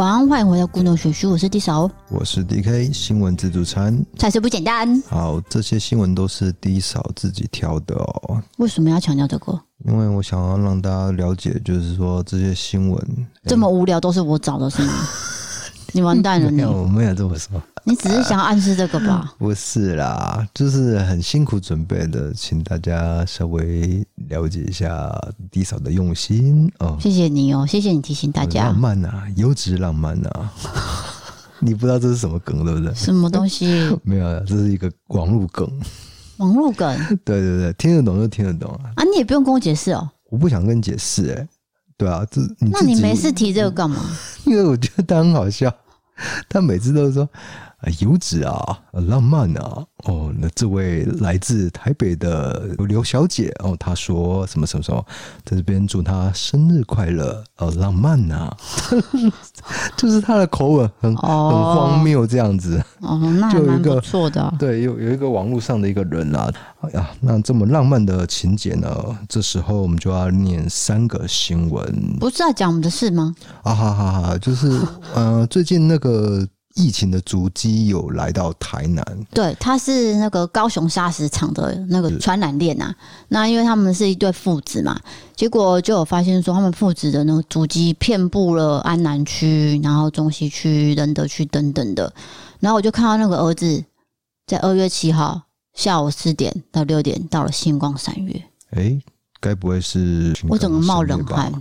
晚安，欢迎回到故弄玄虚，我是 D 嫂，我是 DK，新闻自助餐，菜色不简单。好，这些新闻都是 D 嫂自己挑的哦。为什么要强调这个？因为我想要让大家了解，就是说这些新闻这么无聊，都是我找的，是吗？你完蛋了你！没有，我没有这么说。你只是想要暗示这个吧？不是啦，就是很辛苦准备的，请大家稍微了解一下 D 嫂的用心哦。谢谢你哦，谢谢你提醒大家。浪漫啊，优质浪漫啊！你不知道这是什么梗，对不对？什么东西？没有，这是一个网络梗。网络梗？对对对，听得懂就听得懂啊。啊，你也不用跟我解释哦。我不想跟你解释，哎。对啊，这你那你没事提这个干嘛？因为我觉得他很好笑，他每次都说。啊，优质啊，浪漫啊，哦，那这位来自台北的刘小姐哦，她说什么什么什么，在这边祝她生日快乐哦，浪漫啊，就是她的口吻很、哦、很荒谬这样子哦，那还蛮不错的、啊。对，有有一个网络上的一个人啊，哎呀，那这么浪漫的情节呢，这时候我们就要念三个新闻，不是要讲我们的事吗？啊哈哈哈，就是呃，最近那个。疫情的足迹有来到台南，对，他是那个高雄砂石厂的那个传染链呐。那因为他们是一对父子嘛，结果就有发现说，他们父子的那个足迹遍布了安南区，然后中西区、仁德区等等的。然后我就看到那个儿子在二月七号下午四点到六点到了星光三月。哎，该不会是？我整个冒冷汗，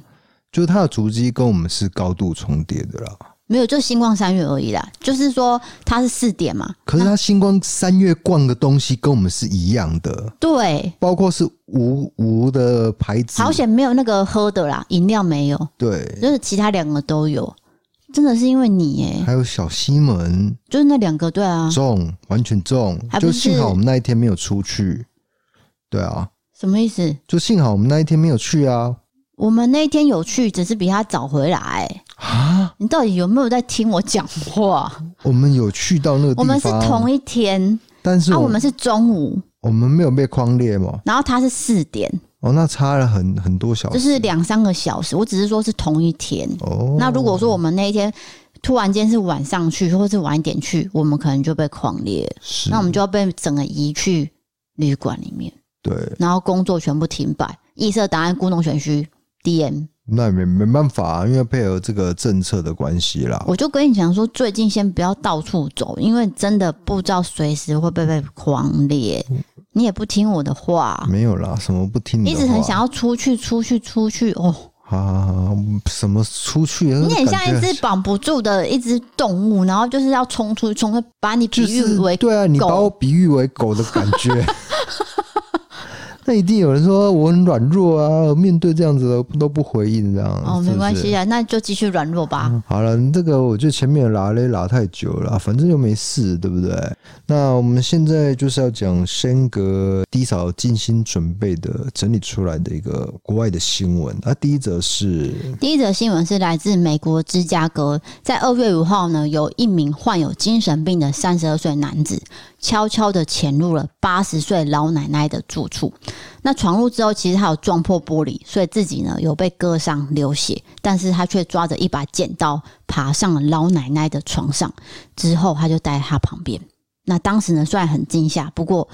就是他的足迹跟我们是高度重叠的啦。没有，就星光三月而已啦。就是说，它是四点嘛。可是它星光三月逛的东西跟我们是一样的。对，包括是无无的牌子。好险没有那个喝的啦，饮料没有。对，就是其他两个都有。真的是因为你耶。还有小西门，就是那两个，对啊，中完全中。就幸好我们那一天没有出去。对啊。什么意思？就幸好我们那一天没有去啊。我们那一天有去，只是比他早回来。啊！你到底有没有在听我讲话？我们有去到那个地方，我们是同一天，但是我、啊、我们是中午，我们没有被框列嘛。然后他是四点，哦，那差了很很多小时，就是两三个小时。我只是说是同一天。哦，那如果说我们那一天突然间是晚上去，或是晚一点去，我们可能就被框列，是，那我们就要被整个移去旅馆里面。对，然后工作全部停摆，异色档案故弄玄虚。那也没没办法啊，因为配合这个政策的关系啦。我就跟你讲说，最近先不要到处走，因为真的不知道随时会不会被狂猎。你也不听我的话，没有啦，什么不听你？一直很想要出去，出去，出去哦。好好好，什么出去？你很像一只绑不住的一只动物，然后就是要冲出去，冲，把你比喻为、就是、对啊，你把我比喻为狗的感觉。那一定有人说我很软弱啊，面对这样子的都不回应这样。哦，没关系啊，那就继续软弱吧。嗯、好了，这个我觉得前面拉嘞拉太久了，反正又没事，对不对？那我们现在就是要讲先格低嫂精心准备的整理出来的一个国外的新闻。那第一则是第一则新闻是来自美国芝加哥，在二月五号呢，有一名患有精神病的三十二岁男子。悄悄的潜入了八十岁老奶奶的住处。那闯入之后，其实他有撞破玻璃，所以自己呢有被割伤流血，但是他却抓着一把剪刀爬上了老奶奶的床上。之后他就待在他旁边。那当时呢虽然很惊吓，不过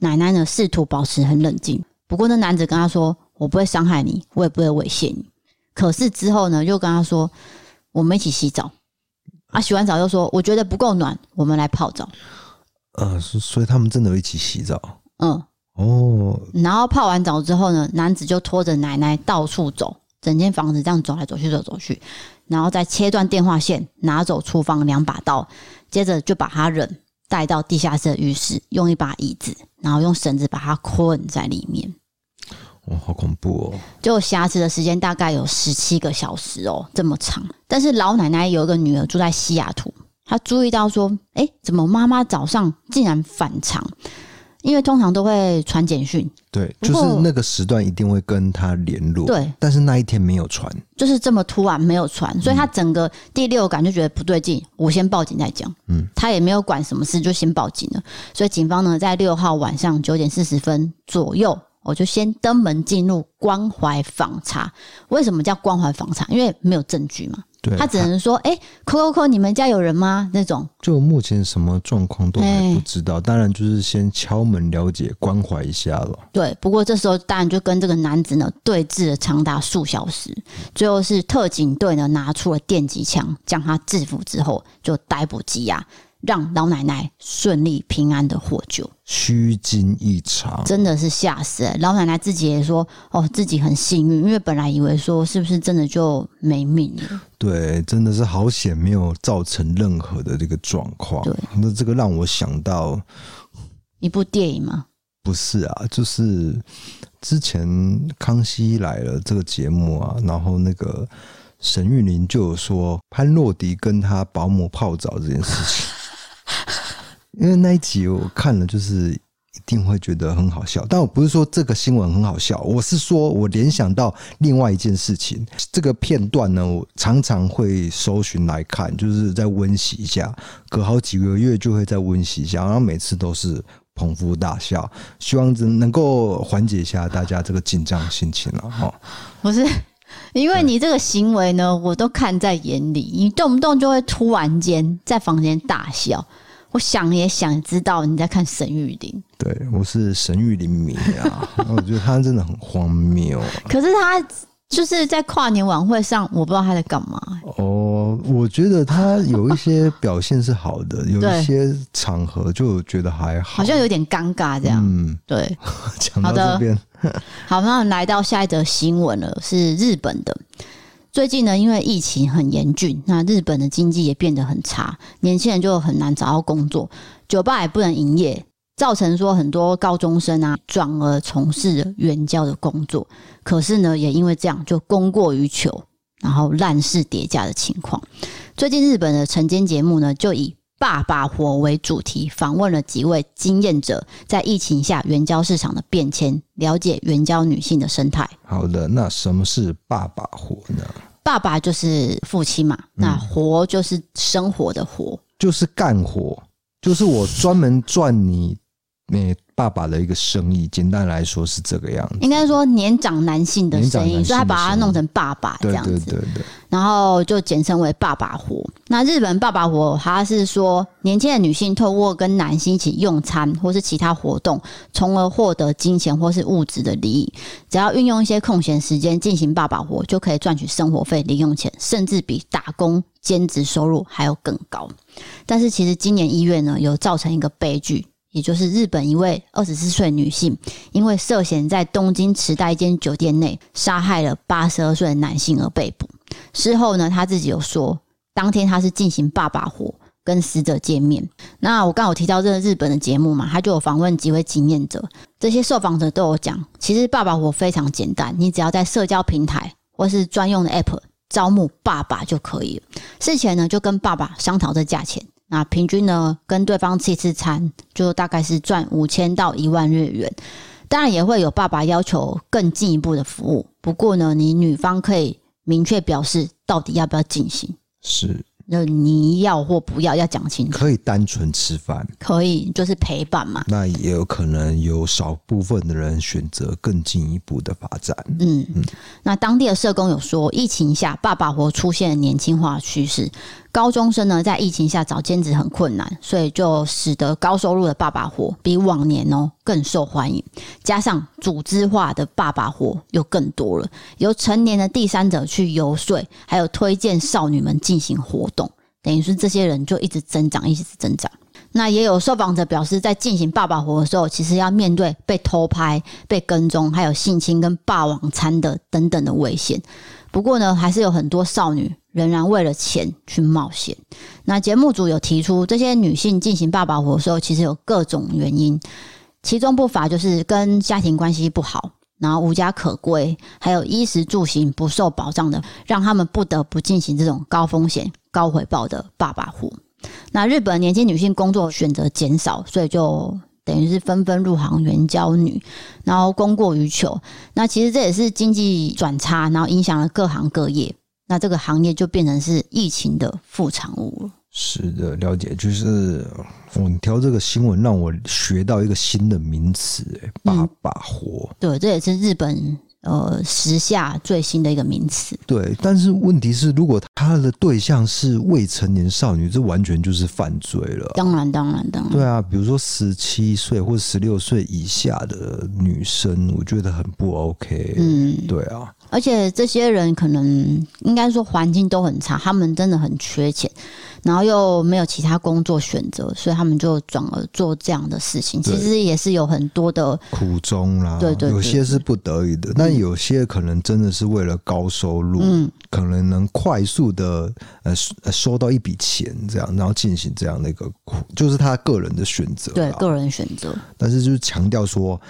奶奶呢试图保持很冷静。不过那男子跟他说：“我不会伤害你，我也不会猥亵你。”可是之后呢又跟他说：“我们一起洗澡。”啊，洗完澡又说：“我觉得不够暖，我们来泡澡。”呃，所以他们真的一起洗澡。嗯，哦。然后泡完澡之后呢，男子就拖着奶奶到处走，整间房子这样走来走去，走走去，然后再切断电话线，拿走厨房两把刀，接着就把他人带到地下室的浴室，用一把椅子，然后用绳子把他困在里面。哦，好恐怖哦！就挟持的时间大概有十七个小时哦，这么长。但是老奶奶有一个女儿住在西雅图。他注意到说：“哎，怎么妈妈早上竟然反常？因为通常都会传简讯，对，就是那个时段一定会跟他联络，对。但是那一天没有传，就是这么突然没有传，所以他整个第六感就觉得不对劲，我先报警再讲。嗯，他也没有管什么事，就先报警了。所以警方呢，在六号晚上九点四十分左右，我就先登门进入关怀访查。为什么叫关怀访查？因为没有证据嘛。”对，他只能说：“哎，扣扣扣，你们家有人吗？”那种。就目前什么状况都还不知道，当然就是先敲门了解、关怀一下了。对，不过这时候当然就跟这个男子呢对峙了长达数小时，最后是特警队呢拿出了电击枪将他制服之后，就逮捕羁押。让老奶奶顺利平安的获救，虚惊一场，真的是吓死了。老奶奶自己也说：“哦，自己很幸运，因为本来以为说是不是真的就没命了。”对，真的是好险，没有造成任何的这个状况。对，那这个让我想到一部电影吗？不是啊，就是之前《康熙来了》这个节目啊，然后那个沈玉琳就有说潘若迪跟他保姆泡澡这件事情。因为那一集我看了，就是一定会觉得很好笑。但我不是说这个新闻很好笑，我是说我联想到另外一件事情。这个片段呢，我常常会搜寻来看，就是在温习一下，隔好几个月就会再温习一下，然后每次都是捧腹大笑，希望能够缓解一下大家这个紧张心情了。哈，不是，因为你这个行为呢，我都看在眼里，你动不动就会突然间在房间大笑。我想也想知道你在看沈玉林，对，我是沈玉林迷啊，我觉得他真的很荒谬。可是他就是在跨年晚会上，我不知道他在干嘛。哦，我觉得他有一些表现是好的，有一些场合就觉得还好，好像有点尴尬这样。嗯，对。讲到这边，好，那来到下一则新闻了，是日本的。最近呢，因为疫情很严峻，那日本的经济也变得很差，年轻人就很难找到工作，酒吧也不能营业，造成说很多高中生啊转而从事援交的工作。可是呢，也因为这样就供过于求，然后烂事叠加的情况。最近日本的晨间节目呢，就以爸爸活为主题，访问了几位经验者，在疫情下援交市场的变迁，了解援交女性的生态。好的，那什么是爸爸活呢？爸爸就是父亲嘛，那活就是生活的活，嗯、就是干活，就是我专门赚你。爸爸的一个生意，简单来说是这个样子。应该说年长男性的生意，所以他把它弄成爸爸这样子。对对。然后就简称为爸爸活。那日本爸爸活，他是说年轻的女性透过跟男性一起用餐或是其他活动，从而获得金钱或是物质的利益。只要运用一些空闲时间进行爸爸活，就可以赚取生活费、零用钱，甚至比打工兼职收入还要更高。但是其实今年一月呢，有造成一个悲剧。也就是日本一位二十四岁女性，因为涉嫌在东京池袋一间酒店内杀害了八十二岁的男性而被捕。事后呢，她自己有说，当天她是进行爸爸活，跟死者见面。那我刚有提到这个日本的节目嘛，他就有访问几位经验者，这些受访者都有讲，其实爸爸活非常简单，你只要在社交平台或是专用的 App 招募爸爸就可以了。事前呢，就跟爸爸商讨这价钱。那平均呢，跟对方吃一次餐，就大概是赚五千到一万日元。当然也会有爸爸要求更进一步的服务，不过呢，你女方可以明确表示到底要不要进行。是。那你要或不要要讲清楚，可以单纯吃饭，可以就是陪伴嘛。那也有可能有少部分的人选择更进一步的发展。嗯嗯。那当地的社工有说，疫情下爸爸活出现了年轻化趋势，高中生呢在疫情下找兼职很困难，所以就使得高收入的爸爸活比往年哦更受欢迎。加上组织化的爸爸活又更多了，由成年的第三者去游说，还有推荐少女们进行活动。等于是这些人就一直增长，一直增长。那也有受访者表示，在进行爸爸活的时候，其实要面对被偷拍、被跟踪，还有性侵跟霸王餐的等等的危险。不过呢，还是有很多少女仍然为了钱去冒险。那节目组有提出，这些女性进行爸爸活的时候，其实有各种原因，其中不乏就是跟家庭关系不好，然后无家可归，还有衣食住行不受保障的，让他们不得不进行这种高风险。高回报的爸爸活，那日本年轻女性工作选择减少，所以就等于是纷纷入行援交女，然后供过于求。那其实这也是经济转差，然后影响了各行各业。那这个行业就变成是疫情的副产物了。是的，了解。就是我挑这个新闻，让我学到一个新的名词，哎，爸爸活。对，这也是日本。呃时下最新的一个名词。对，但是问题是，如果他的对象是未成年少女，这完全就是犯罪了。当然，当然，当然。对啊，比如说十七岁或十六岁以下的女生，我觉得很不 OK。嗯，对啊。而且这些人可能应该说环境都很差，他们真的很缺钱。然后又没有其他工作选择，所以他们就转而做这样的事情。其实也是有很多的苦衷啦，对对，对，有些是不得已的，但有些可能真的是为了高收入，嗯，可能能快速的呃收到一笔钱，这样然后进行这样的一个，就是他个人的选择，对个人选择。但是就是强调说，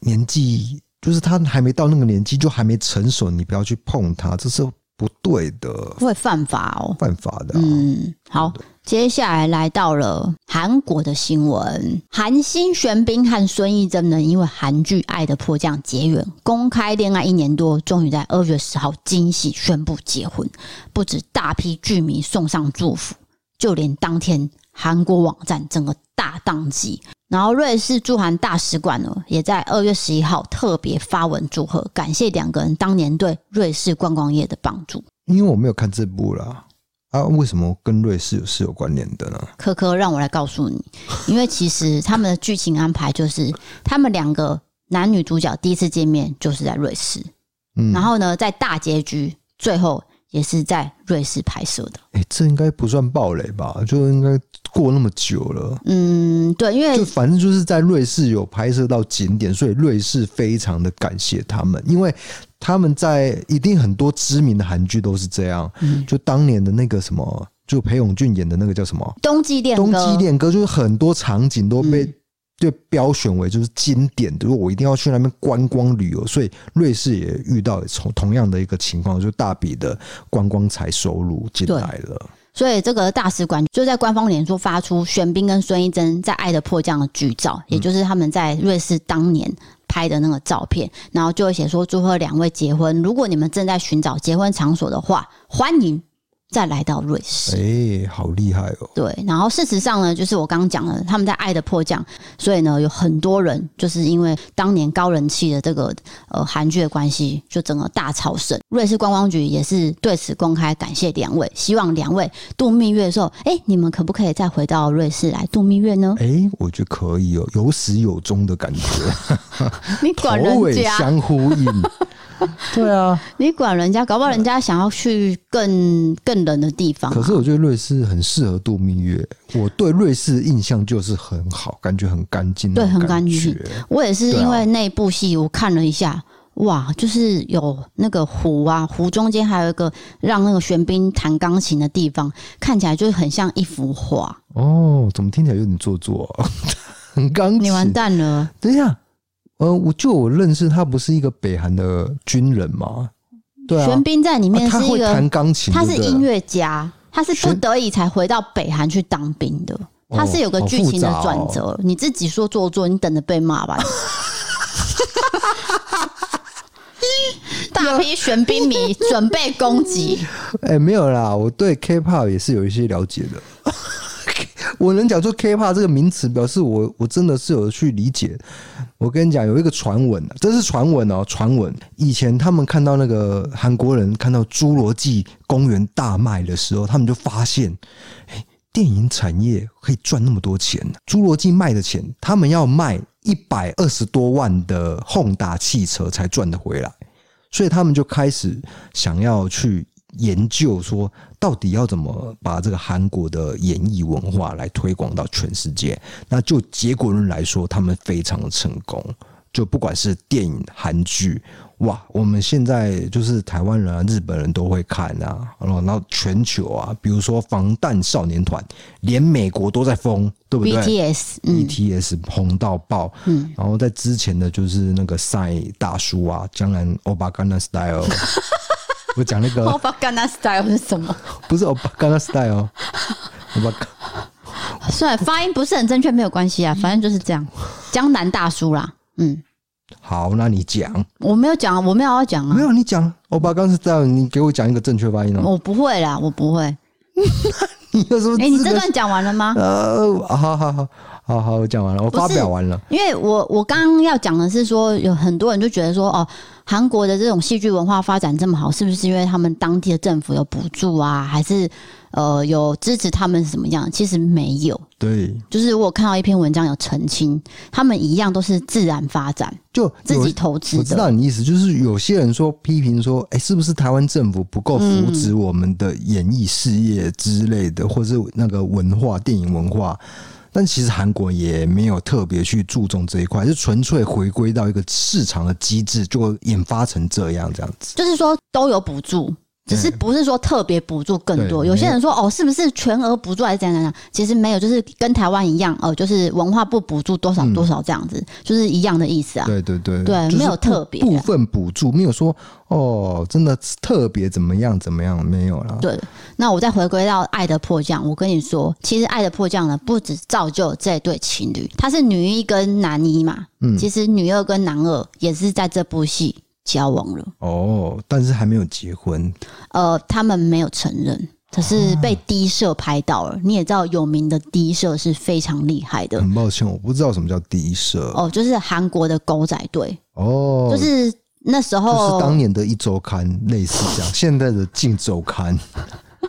年纪就是他还没到那个年纪，就还没成熟，你不要去碰他，这是。不对的，会犯法哦，犯法的、啊。嗯，好，接下来来到了韩国的新闻，韩星玄彬和孙艺珍呢，因为韩剧《爱的迫降》结缘，公开恋爱一年多，终于在二月十号惊喜宣布结婚，不止大批剧迷送上祝福，就连当天韩国网站整个大宕机。然后瑞士驻韩大使馆呢，也在二月十一号特别发文祝贺，感谢两个人当年对瑞士观光业的帮助。因为我没有看这部啦，啊，为什么跟瑞士是有关联的呢？科科，让我来告诉你，因为其实他们的剧情安排就是，他们两个男女主角第一次见面就是在瑞士，嗯，然后呢，在大结局最后。也是在瑞士拍摄的。哎、欸，这应该不算暴雷吧？就应该过那么久了。嗯，对，因为就反正就是在瑞士有拍摄到景点，所以瑞士非常的感谢他们，因为他们在一定很多知名的韩剧都是这样。嗯，就当年的那个什么，就裴勇俊演的那个叫什么《冬季恋歌》，冬季恋歌就是很多场景都被、嗯。就标选为就是经典的，如果我一定要去那边观光旅游，所以瑞士也遇到同同样的一个情况，就大笔的观光财收入进来了。所以这个大使馆就在官方脸书发出玄彬跟孙艺珍在《爱的迫降》的剧照，也就是他们在瑞士当年拍的那个照片，然后就会写说祝贺两位结婚。如果你们正在寻找结婚场所的话，欢迎。再来到瑞士，哎、欸，好厉害哦！对，然后事实上呢，就是我刚刚讲了，他们在《爱的迫降》，所以呢，有很多人就是因为当年高人气的这个呃韩剧的关系，就整个大朝圣。瑞士观光局也是对此公开感谢两位，希望两位度蜜月的时候，哎、欸，你们可不可以再回到瑞士来度蜜月呢？哎、欸，我觉得可以哦，有始有终的感觉，你管人家，相呼应。对啊，你管人家，搞不好人家想要去更更冷的地方啊。可是我觉得瑞士很适合度蜜月。我对瑞士的印象就是很好，感觉很干净，对，很干净。我也是因为那部戏，我看了一下，哇，就是有那个湖啊，湖中间还有一个让那个玄彬弹钢琴的地方，看起来就很像一幅画。哦，怎么听起来有点做作啊？很钢琴，你完蛋了。等一下。呃，我就我认识他不是一个北韩的军人吗？对啊，玄彬在里面是一个弹钢琴，他是音乐家，他是不得已才回到北韩去当兵的，他是有个剧情的转折。你自己说做作，你等着被骂吧。大批玄彬迷准备攻击。哎，没有啦，我对 K-pop 也是有一些了解的。我能讲出 K-pop 这个名词，表示我我真的是有去理解。我跟你讲，有一个传闻，这是传闻哦，传闻。以前他们看到那个韩国人看到《侏罗纪公园》大卖的时候，他们就发现，哎，电影产业可以赚那么多钱。侏罗纪卖的钱，他们要卖一百二十多万的哄大汽车才赚得回来，所以他们就开始想要去。研究说，到底要怎么把这个韩国的演艺文化来推广到全世界？那就结果论来说，他们非常的成功。就不管是电影、韩剧，哇，我们现在就是台湾人啊、日本人都会看啊，然后全球啊，比如说防弹少年团，连美国都在疯，对不对？BTS，BTS 红到爆。嗯，然后在之前的就是那个 PSY 大叔啊，江南欧巴甘纳 style。我讲那个欧巴干那 style 是什么？不是欧巴干那 style，欧巴。算了，发音不是很正确，没有关系啊，反正就是这样。江南大叔啦，嗯，好，那你讲。我没有讲，我没有要讲啊。没有，你讲欧巴干那 style，你给我讲一个正确发音哦。我不会啦，我不会。你 有什么？哎，你这段讲完了吗？呃，好好好好好，我讲完了，我发表完了。因为我我刚刚要讲的是说，有很多人就觉得说，哦，韩国的这种戏剧文化发展这么好，是不是因为他们当地的政府有补助啊，还是？呃，有支持他们是怎么样？其实没有。对，就是我看到一篇文章有澄清，他们一样都是自然发展，就自己投资。我知道你意思，就是有些人说批评说，哎、欸，是不是台湾政府不够扶持我们的演艺事业之类的，嗯、或者是那个文化、电影文化？但其实韩国也没有特别去注重这一块，就纯粹回归到一个市场的机制，就引发成这样这样子。就是说都有补助。只是不是说特别补助更多？有些人说哦，是不是全额补助还是怎样怎样？其实没有，就是跟台湾一样哦，就是文化部补助多少多少这样子，就是一样的意思啊。对对对，对，没有特别部分补助，没有说哦，真的特别怎么样怎么样，没有了。对，那我再回归到《爱的迫降》，我跟你说，其实《爱的迫降》呢，不止造就这对情侣，他是女一跟男一嘛，嗯，其实女二跟男二也是在这部戏。交往了哦，但是还没有结婚。呃，他们没有承认，可是被低社拍到了。啊、你也知道，有名的低社是非常厉害的。很抱歉，我不知道什么叫低社。哦，就是韩国的狗仔队。哦，就是那时候，就是当年的一周刊，类似这样。现在的镜周刊，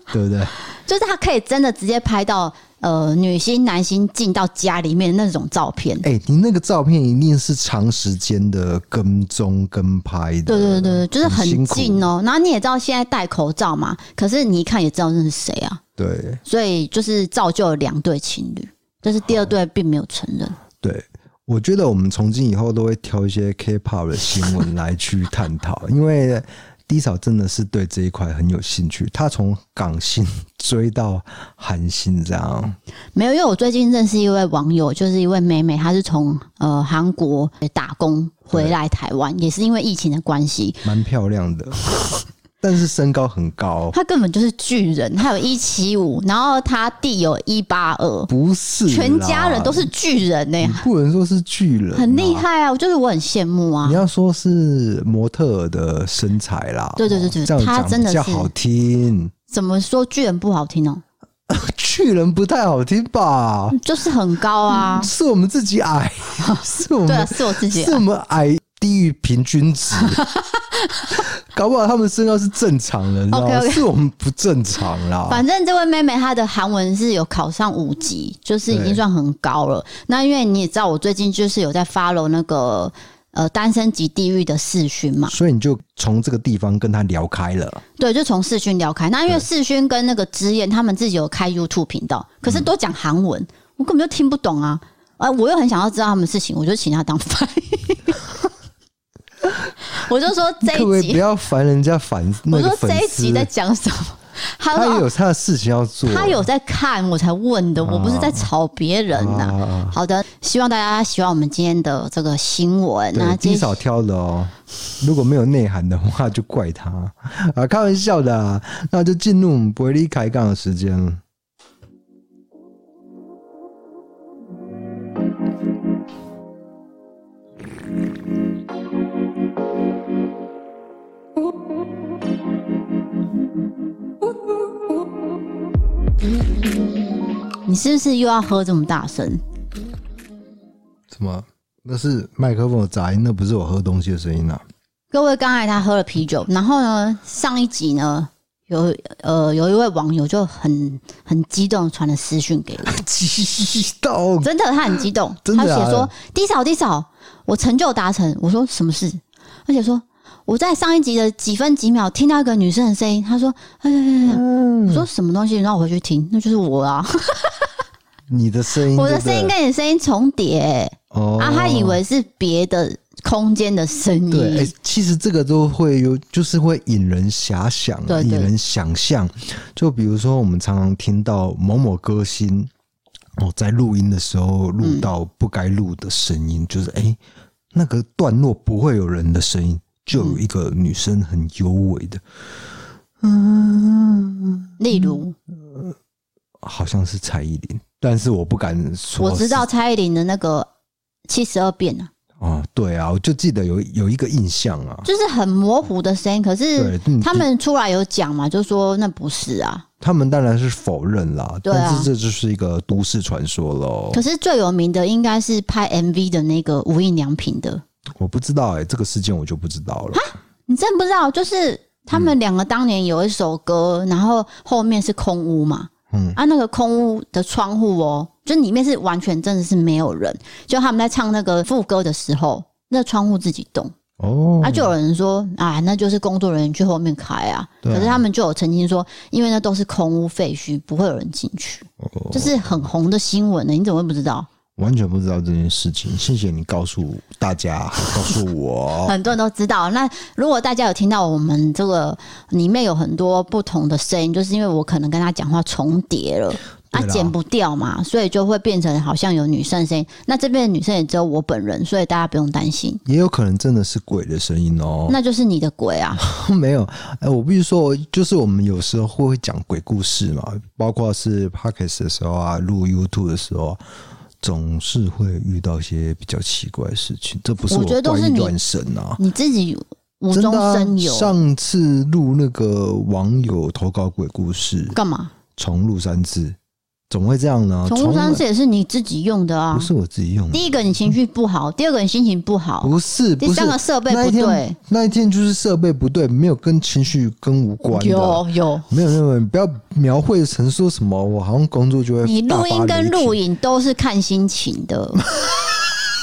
对不对？就是他可以真的直接拍到。呃，女星、男星进到家里面那种照片，哎、欸，你那个照片一定是长时间的跟踪跟拍的，对对对，就是很近哦。然后你也知道现在戴口罩嘛，可是你一看也知道那是谁啊？对，所以就是造就了两对情侣，但是第二对并没有承认。对，我觉得我们从今以后都会挑一些 K-pop 的新闻来去探讨，因为。D 嫂真的是对这一块很有兴趣，她从港星追到韩星这样。没有，因为我最近认识一位网友，就是一位妹妹，她是从呃韩国打工回来台湾，也是因为疫情的关系，蛮漂亮的。但是身高很高，他根本就是巨人，他有一七五，然后他弟有一八二，不是，全家人都是巨人呢、欸，不能说是巨人，很厉害啊！我就是我很羡慕啊。你要说是模特儿的身材啦，对对对对，这样讲比较好听。怎么说巨人不好听哦？巨人不太好听吧？就是很高啊，是我们自己矮，是我们对啊，是我自己矮，是我们矮。低于平均值，搞不好他们身高是正常的，你知道吗？Okay, okay. 是我们不正常啦。反正这位妹妹她的韩文是有考上五级，就是已经算很高了。那因为你也知道，我最近就是有在 follow 那个呃单身级地狱的视讯嘛，所以你就从这个地方跟他聊开了。对，就从视讯聊开。那因为视讯跟那个之燕他们自己有开 YouTube 频道，可是都讲韩文，我根本就听不懂啊！呃，我又很想要知道他们事情，我就请他当 翻译。我就说这一集可不要烦人家烦。我说这一集在讲什么？他，他有他的事情要做。他有在看，我才问的。我不是在吵别人呐、啊。啊、好的，希望大家喜欢我们今天的这个新闻。那极少挑的哦，如果没有内涵的话，就怪他啊，开玩笑的、啊。那就进入我们不会离开杠的时间。你是不是又要喝这么大声？什么？那是麦克风的杂音，那不是我喝东西的声音啊！各位，刚才他喝了啤酒，然后呢，上一集呢，有呃有一位网友就很很激动传了私讯给我，激动，真的，他很激动，真的啊、他写说低嫂低嫂，我成就达成。”我说：“什么事？”而且说。我在上一集的几分几秒听到一个女生的声音，她说：“哎呀呀呀！”我说：“什么东西？”让我回去听，那就是我啊！你的声音，我的声音跟你声音重叠哦，啊，他以为是别的空间的声音。对，哎，其实这个都会有，就是会引人遐想，引人想象。就比如说，我们常常听到某某歌星哦，在录音的时候录到不该录的声音，就是哎，那个段落不会有人的声音。就有一个女生很幽微的，嗯，例如，呃，好像是蔡依林，但是我不敢说。我知道蔡依林的那个七十二变啊，哦，对啊，我就记得有有一个印象啊，就是很模糊的声音。可是他们出来有讲嘛，就说那不是啊。他们当然是否认啦，对啊，但是这就是一个都市传说喽。可是最有名的应该是拍 MV 的那个无印良品的，我不知道哎、欸，这个事件我就不知道了。你真不知道？就是他们两个当年有一首歌，嗯、然后后面是空屋嘛，嗯，啊，那个空屋的窗户哦。就里面是完全真的是没有人，就他们在唱那个副歌的时候，那窗户自己动。哦，啊，就有人说啊，那就是工作人员去后面开啊，可是他们就有澄清说，因为那都是空屋废墟，不会有人进去，这是很红的新闻呢，你怎么会不知道？完全不知道这件事情，谢谢你告诉大家，告诉我，很多人都知道。那如果大家有听到我们这个里面有很多不同的声音，就是因为我可能跟他讲话重叠了。啊，剪不掉嘛，所以就会变成好像有女生声音。那这边的女生也只有我本人，所以大家不用担心。也有可能真的是鬼的声音哦，那就是你的鬼啊。没有，哎，我必须说，就是我们有时候会讲鬼故事嘛，包括是 Podcast 的时候啊，录 YouTube 的时候，总是会遇到一些比较奇怪的事情。这不是我觉得都是乱神啊，你自己无中生有。啊、上次录那个网友投稿鬼故事，干嘛？重录三次。怎么会这样呢？宠物三次也是你自己用的啊，不是我自己用的。第一个你情绪不好，第二个你心情不好，不是，不是，第三个设备不对。那一天就是设备不对，没有跟情绪跟无关的。有有，没有没有，你不要描绘成说什么，我好像工作就会。你录音跟录影都是看心情的。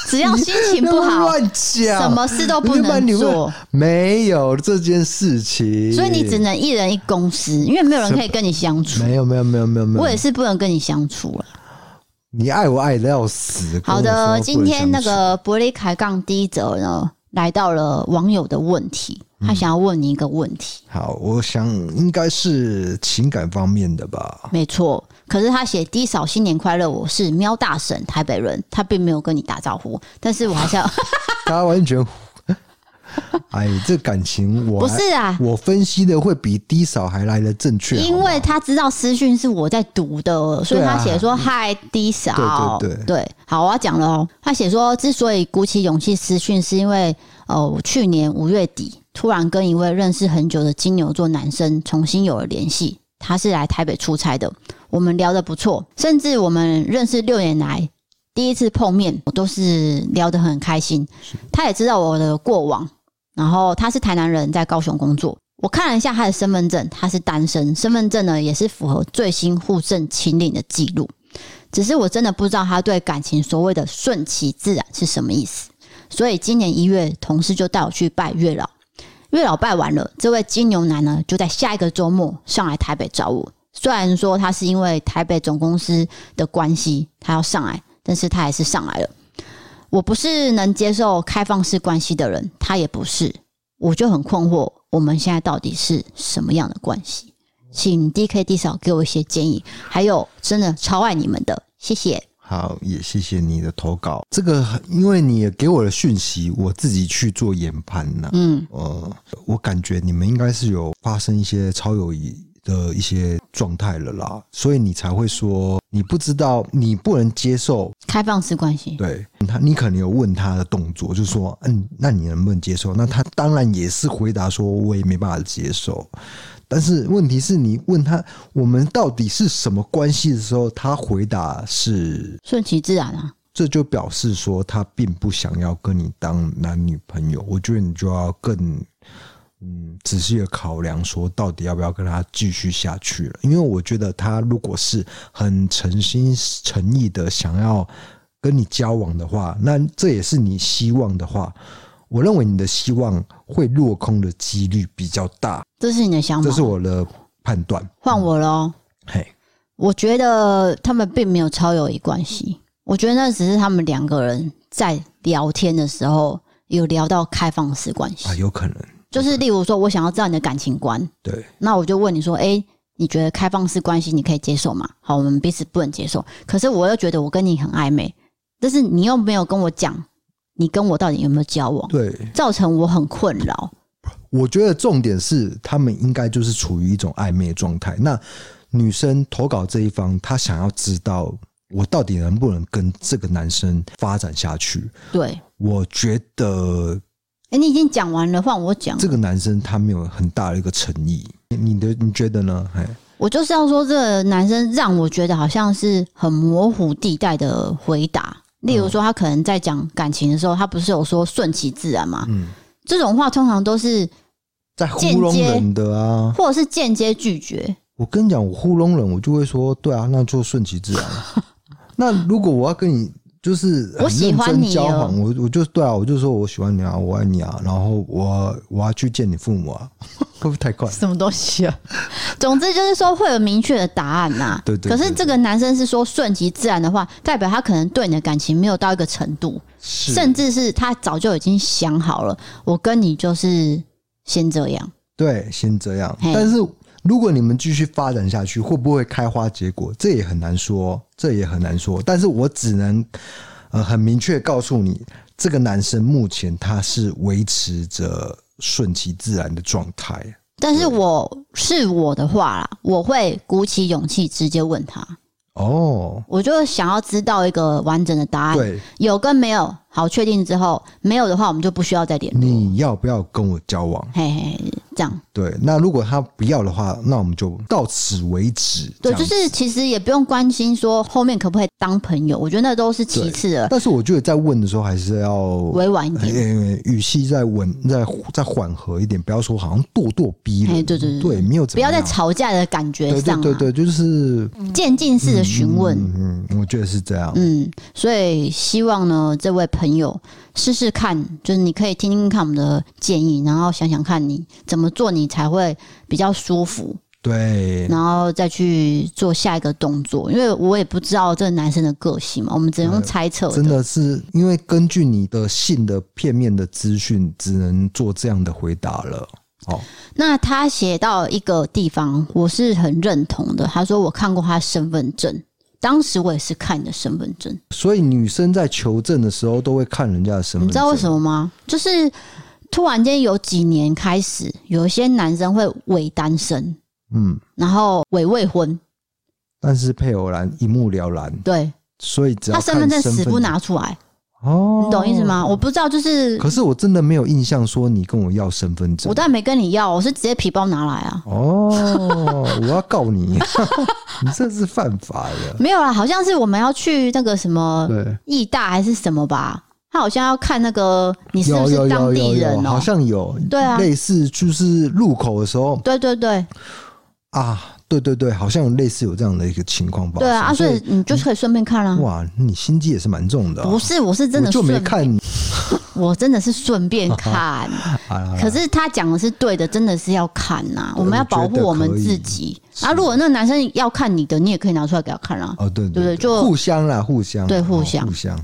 只要心情不好，乱讲，什么事都不能做。没有这件事情，所以你只能一人一公司，因为没有人可以跟你相处。没有，没有，没有，没有，没有。我也是不能跟你相处了。你爱我爱的要死。好的，今天那个伯利开杠第一则呢，来到了网友的问题，他想要问你一个问题。嗯、好，我想应该是情感方面的吧。没错。可是他写低嫂新年快乐，我是喵大神台北人，他并没有跟你打招呼，但是我还是要 他完全，哎，这感情我不是啊，我分析的会比低嫂还来的正确，因为他知道私讯是我在读的，所以他写说嗨低扫，对对对，对，好，我要讲了哦，他写说之所以鼓起勇气私讯，是因为哦，去年五月底突然跟一位认识很久的金牛座男生重新有了联系，他是来台北出差的。我们聊得不错，甚至我们认识六年来第一次碰面，我都是聊得很开心。他也知道我的过往，然后他是台南人，在高雄工作。我看了一下他的身份证，他是单身，身份证呢也是符合最新户政清领的记录。只是我真的不知道他对感情所谓的顺其自然是什么意思。所以今年一月，同事就带我去拜月老。月老拜完了，这位金牛男呢就在下一个周末上来台北找我。虽然说他是因为台北总公司的关系，他要上来，但是他还是上来了。我不是能接受开放式关系的人，他也不是，我就很困惑，我们现在到底是什么样的关系？请 D K D 嫂给我一些建议。还有，真的超爱你们的，谢谢。好，也谢谢你的投稿。这个因为你也给我的讯息，我自己去做研判呢。嗯，呃，我感觉你们应该是有发生一些超友谊。的一些状态了啦，所以你才会说你不知道，你不能接受开放式关系。对他，你可能有问他的动作，就是说，嗯，那你能不能接受？那他当然也是回答说，我也没办法接受。但是问题是你问他我们到底是什么关系的时候，他回答是顺其自然啊，这就表示说他并不想要跟你当男女朋友。我觉得你就要更。嗯，仔细的考量，说到底要不要跟他继续下去了？因为我觉得他如果是很诚心诚意的想要跟你交往的话，那这也是你希望的话，我认为你的希望会落空的几率比较大。这是你的想法，这是我的判断。换我喽，嘿，我觉得他们并没有超友谊关系，我觉得那只是他们两个人在聊天的时候有聊到开放式关系。啊，有可能。就是例如说，我想要知道你的感情观，对，那我就问你说，哎，你觉得开放式关系你可以接受吗？好，我们彼此不能接受，可是我又觉得我跟你很暧昧，但是你又没有跟我讲，你跟我到底有没有交往？对，造成我很困扰。我觉得重点是他们应该就是处于一种暧昧状态。那女生投稿这一方，她想要知道我到底能不能跟这个男生发展下去？对，我觉得，哎，你已经讲完了，换我讲。这个男生他没有很大的一个诚意，你的你觉得呢？哎，我就是要说，这个男生让我觉得好像是很模糊地带的回答。例如说，他可能在讲感情的时候，他不是有说顺其自然嘛？嗯，这种话通常都是在糊弄人的啊，或者是间接拒绝。我跟你讲，我糊弄人，我就会说，对啊，那就顺其自然。那如果我要跟你就是很认真交往，我我就对啊，我就说我喜欢你啊，我爱你啊，然后我我要去见你父母啊，会不会太快？什么东西啊？总之就是说会有明确的答案呐、啊。对对，对。可是这个男生是说顺其自然的话，代表他可能对你的感情没有到一个程度，甚至是他早就已经想好了，我跟你就是先这样。对，先这样。但是。如果你们继续发展下去，会不会开花结果？这也很难说，这也很难说。但是我只能呃很明确告诉你，这个男生目前他是维持着顺其自然的状态。但是我是我的话啦，我会鼓起勇气直接问他。哦，我就想要知道一个完整的答案，对，有跟没有。好，确定之后没有的话，我们就不需要再联络。你要不要跟我交往？嘿嘿，这样。对，那如果他不要的话，那我们就到此为止。对，就是其实也不用关心说后面可不可以当朋友，我觉得那都是其次的。但是我觉得在问的时候还是要委婉一点，语气再稳、再再缓和一点，不要说好像咄咄逼人。对对对，对，没有不要在吵架的感觉上。对对对，就是渐进式的询问。嗯，我觉得是这样。嗯，所以希望呢，这位朋友。试试看，就是你可以听听看我们的建议，然后想想看你怎么做，你才会比较舒服。对，然后再去做下一个动作，因为我也不知道这个男生的个性嘛，我们只能用猜测。真的是因为根据你的信的片面的资讯，只能做这样的回答了。哦，那他写到一个地方，我是很认同的。他说我看过他身份证。当时我也是看你的身份证，所以女生在求证的时候都会看人家的身份证。你知道为什么吗？就是突然间有几年开始，有一些男生会伪单身，嗯，然后伪未婚，但是配偶栏一目了然。对，所以只要他身份证死不拿出来。哦，你懂意思吗？我不知道，就是。可是我真的没有印象说你跟我要身份证。我当然没跟你要，我是直接皮包拿来啊。哦，我要告你，你这是犯法的。没有啦，好像是我们要去那个什么义大还是什么吧？他好像要看那个你是不是当地人哦，好像有。对啊，类似就是入口的时候。对对对。啊。对对对，好像有类似有这样的一个情况吧？对啊，所以你就是可以顺便看啊。哇，你心机也是蛮重的。不是，我是真的就没看，我真的是顺便看。可是他讲的是对的，真的是要看呐。我们要保护我们自己。啊，如果那个男生要看你的，你也可以拿出来给他看啊。哦，对对对，就互相啦，互相，对，互相，互相。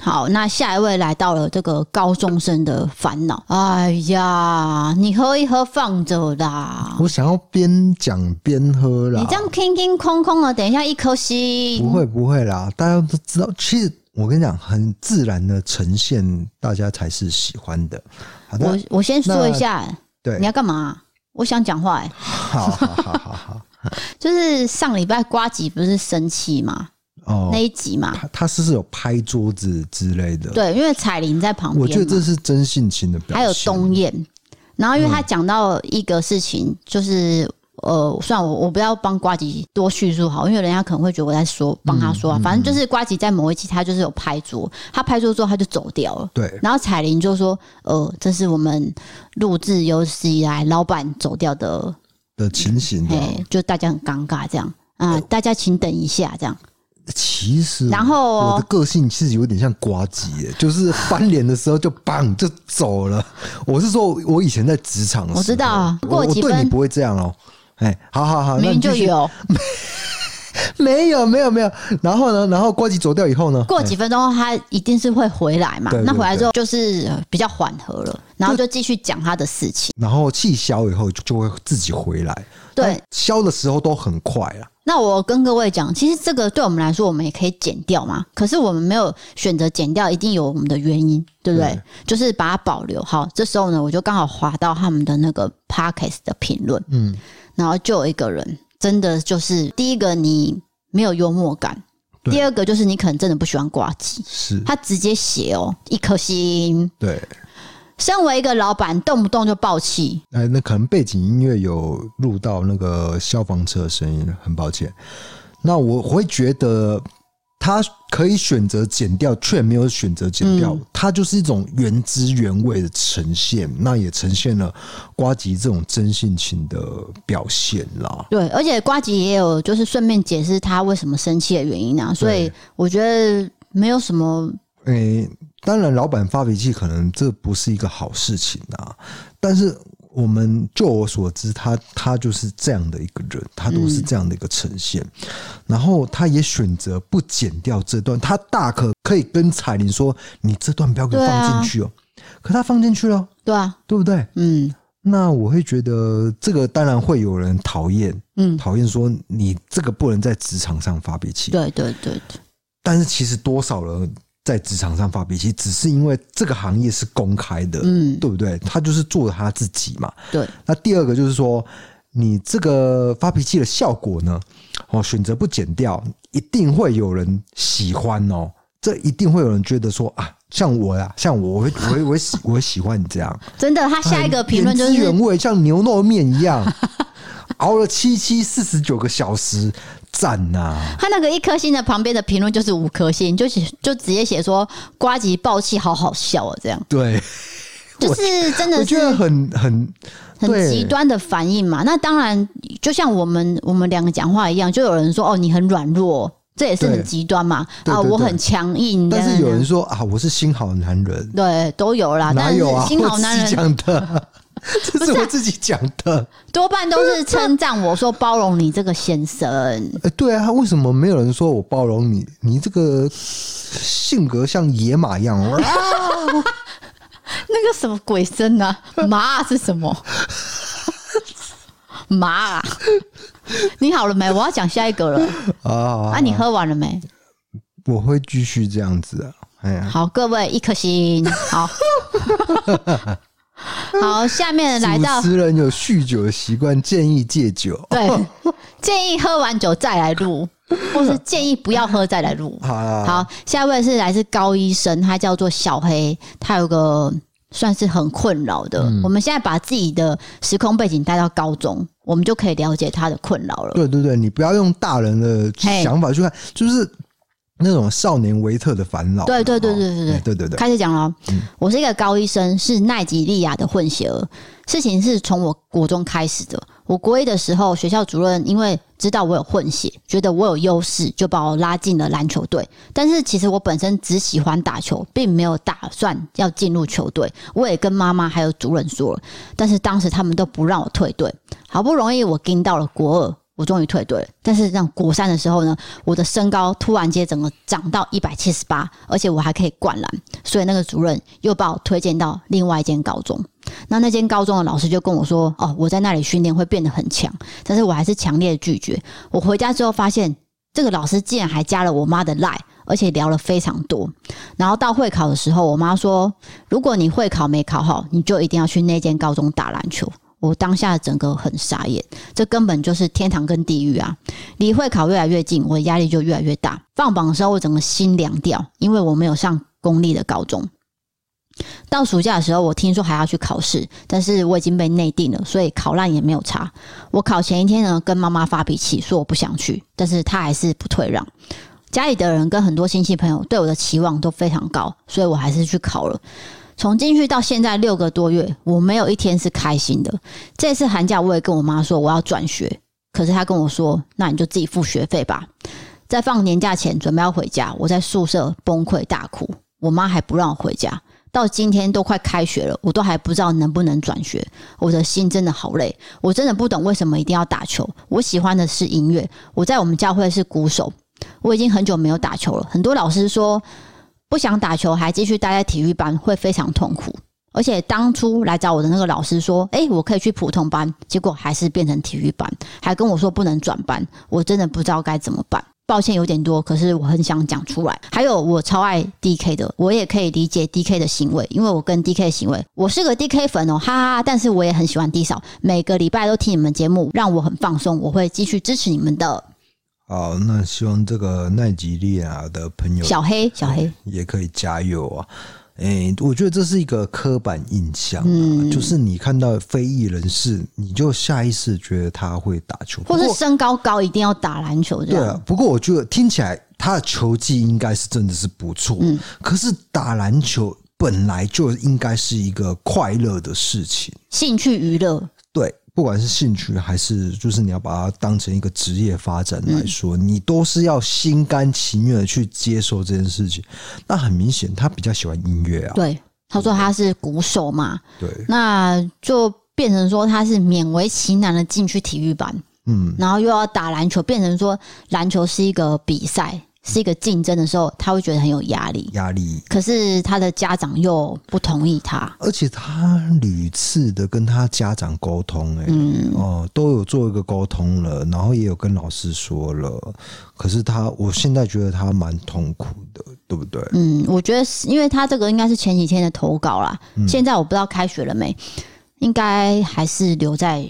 好，那下一位来到了这个高中生的烦恼。哎呀，你喝一喝放着啦。我想要边讲边喝啦。你这样空空空空的，等一下一颗心。不会不会啦，大家都知道，其实我跟你讲，很自然的呈现，大家才是喜欢的。好的，我我先说一下，对，你要干嘛？我想讲话、欸。好好好好好，就是上礼拜瓜吉不是生气吗？哦，那一集嘛，他他是不是有拍桌子之类的？对，因为彩玲在旁边，我觉得这是真性情的表现。还有东燕，然后因为他讲到一个事情，嗯、就是呃，算我我不要帮瓜吉多叙述好，因为人家可能会觉得我在说帮他说，啊，反正就是瓜吉在某一集他就是有拍桌，他拍桌之后他就走掉了。对，然后彩玲就说：“呃，这是我们录制有史以来老板走掉的的情形，哎，就大家很尴尬这样啊，呃、大家请等一下这样。”其实，然后我的个性其实有点像呱吉，就是翻脸的时候就砰就走了。我是说，我以前在职场的时候，我知道过几分，我对你不会这样哦。哎，好好好，明明就 有，没有没有没有。然后呢，然后瓜吉走掉以后呢，过几分钟他一定是会回来嘛。那回来之后就是比较缓和了，然后就继续讲他的事情。然后气消以后就就会自己回来。对，消的时候都很快啊。那我跟各位讲，其实这个对我们来说，我们也可以剪掉嘛。可是我们没有选择剪掉，一定有我们的原因，对不对？对，就是把它保留。好，这时候呢，我就刚好滑到他们的那个 Podcast 的评论，嗯，然后就有一个人，真的就是第一个，你没有幽默感，第二个就是你可能真的不喜欢挂机，是他直接写哦一颗星。对，身为一个老板，动不动就爆气。哎，那可能背景音乐有录到那个消防车的声音，很抱歉。那我会觉得。他可以选择剪掉，却没有选择剪掉，它、嗯、就是一种原汁原味的呈现，那也呈现了瓜吉这种真性情的表现啦。对，而且瓜吉也有就是顺便解释他为什么生气的原因啊，所以我觉得没有什么。诶、欸，当然，老板发脾气可能这不是一个好事情啊，但是。我们就我所知，他他就是这样的一个人，他都是这样的一个呈现。嗯、然后他也选择不剪掉这段，他大可可以跟彩玲说：“你这段不要给我放进去哦。啊”可他放进去了，对啊，对不对？嗯，那我会觉得这个当然会有人讨厌，嗯，讨厌说你这个不能在职场上发脾气。对对对对。但是其实多少人。在职场上发脾气，只是因为这个行业是公开的，嗯，对不对？他就是做他自己嘛。对。那第二个就是说，你这个发脾气的效果呢？哦，选择不剪掉，一定会有人喜欢哦。这一定会有人觉得说啊，像我呀，像我，我会，我会，我会喜，我会喜欢你这样。真的，他下一个评论就是原味，像牛肉面一样，熬了七七四十九个小时。赞呐、啊！他那个一颗星的旁边的评论就是五颗星，就写就直接写说瓜吉爆气好好笑啊，这样对，就是真的是我觉得很很很极端的反应嘛。那当然，就像我们我们两个讲话一样，就有人说哦，你很软弱，这也是很极端嘛。啊，我很强硬，但是有人说啊，我是心好男人，对，都有啦。哪有啊？新好男人讲的。这是我自己讲的，多半都是称赞我说包容你这个先生。哎，对啊，为什么没有人说我包容你？你这个性格像野马一样。那个什么鬼声啊？马是什么？马？你好了没？我要讲下一个了啊！啊，你喝完了没？我会继续这样子啊。哎呀，好，各位一颗心，好。好，下面来到主持人有酗酒的习惯，建议戒酒。对，建议喝完酒再来录，或是建议不要喝再来录。好，好，下一位是来自高医生，他叫做小黑，他有个算是很困扰的。嗯、我们现在把自己的时空背景带到高中，我们就可以了解他的困扰了。对对对，你不要用大人的想法去看，就是。那种少年维特的烦恼。对对对对对对对对对。开始讲了，我是一个高医生，是奈及利亚的混血儿。事情是从我国中开始的。我国一的时候，学校主任因为知道我有混血，觉得我有优势，就把我拉进了篮球队。但是其实我本身只喜欢打球，并没有打算要进入球队。我也跟妈妈还有主任说了，但是当时他们都不让我退队。好不容易我跟到了国二。我终于退队了，但是让国三的时候呢，我的身高突然间整个长到一百七十八，而且我还可以灌篮，所以那个主任又把我推荐到另外一间高中。那那间高中的老师就跟我说：“哦，我在那里训练会变得很强。”但是我还是强烈的拒绝。我回家之后发现，这个老师竟然还加了我妈的赖，而且聊了非常多。然后到会考的时候，我妈说：“如果你会考没考好，你就一定要去那间高中打篮球。”我当下整个很傻眼，这根本就是天堂跟地狱啊！离会考越来越近，我的压力就越来越大。放榜的时候，我整个心凉掉，因为我没有上公立的高中。到暑假的时候，我听说还要去考试，但是我已经被内定了，所以考烂也没有差。我考前一天呢，跟妈妈发脾气，说我不想去，但是她还是不退让。家里的人跟很多亲戚朋友对我的期望都非常高，所以我还是去考了。从进去到现在六个多月，我没有一天是开心的。这次寒假我也跟我妈说我要转学，可是她跟我说：“那你就自己付学费吧。”在放年假前准备要回家，我在宿舍崩溃大哭，我妈还不让我回家。到今天都快开学了，我都还不知道能不能转学。我的心真的好累，我真的不懂为什么一定要打球。我喜欢的是音乐，我在我们教会是鼓手。我已经很久没有打球了，很多老师说。不想打球，还继续待在体育班，会非常痛苦。而且当初来找我的那个老师说：“诶，我可以去普通班。”结果还是变成体育班，还跟我说不能转班。我真的不知道该怎么办。抱歉有点多，可是我很想讲出来。还有，我超爱 DK 的，我也可以理解 DK 的行为，因为我跟 DK 的行为，我是个 DK 粉哦，哈哈哈。但是我也很喜欢 D 扫，每个礼拜都听你们节目，让我很放松。我会继续支持你们的。好，那希望这个奈及利亚的朋友小黑小黑也可以加油啊！哎、欸，我觉得这是一个刻板印象、啊，嗯、就是你看到非裔人士，你就下意识觉得他会打球，或是身高高一定要打篮球这样。对啊，不过我觉得听起来他的球技应该是真的是不错，嗯，可是打篮球本来就应该是一个快乐的事情，兴趣娱乐，对。不管是兴趣还是就是你要把它当成一个职业发展来说，嗯、你都是要心甘情愿的去接受这件事情。那很明显，他比较喜欢音乐啊。对，他说他是鼓手嘛。对，那就变成说他是勉为其难的进去体育班，嗯，然后又要打篮球，变成说篮球是一个比赛。是一个竞争的时候，他会觉得很有压力。压力。可是他的家长又不同意他，而且他屡次的跟他家长沟通，哎，嗯，哦，都有做一个沟通了，然后也有跟老师说了。可是他，我现在觉得他蛮痛苦的，对不对？嗯，我觉得是因为他这个应该是前几天的投稿啦。嗯，现在我不知道开学了没，应该还是留在。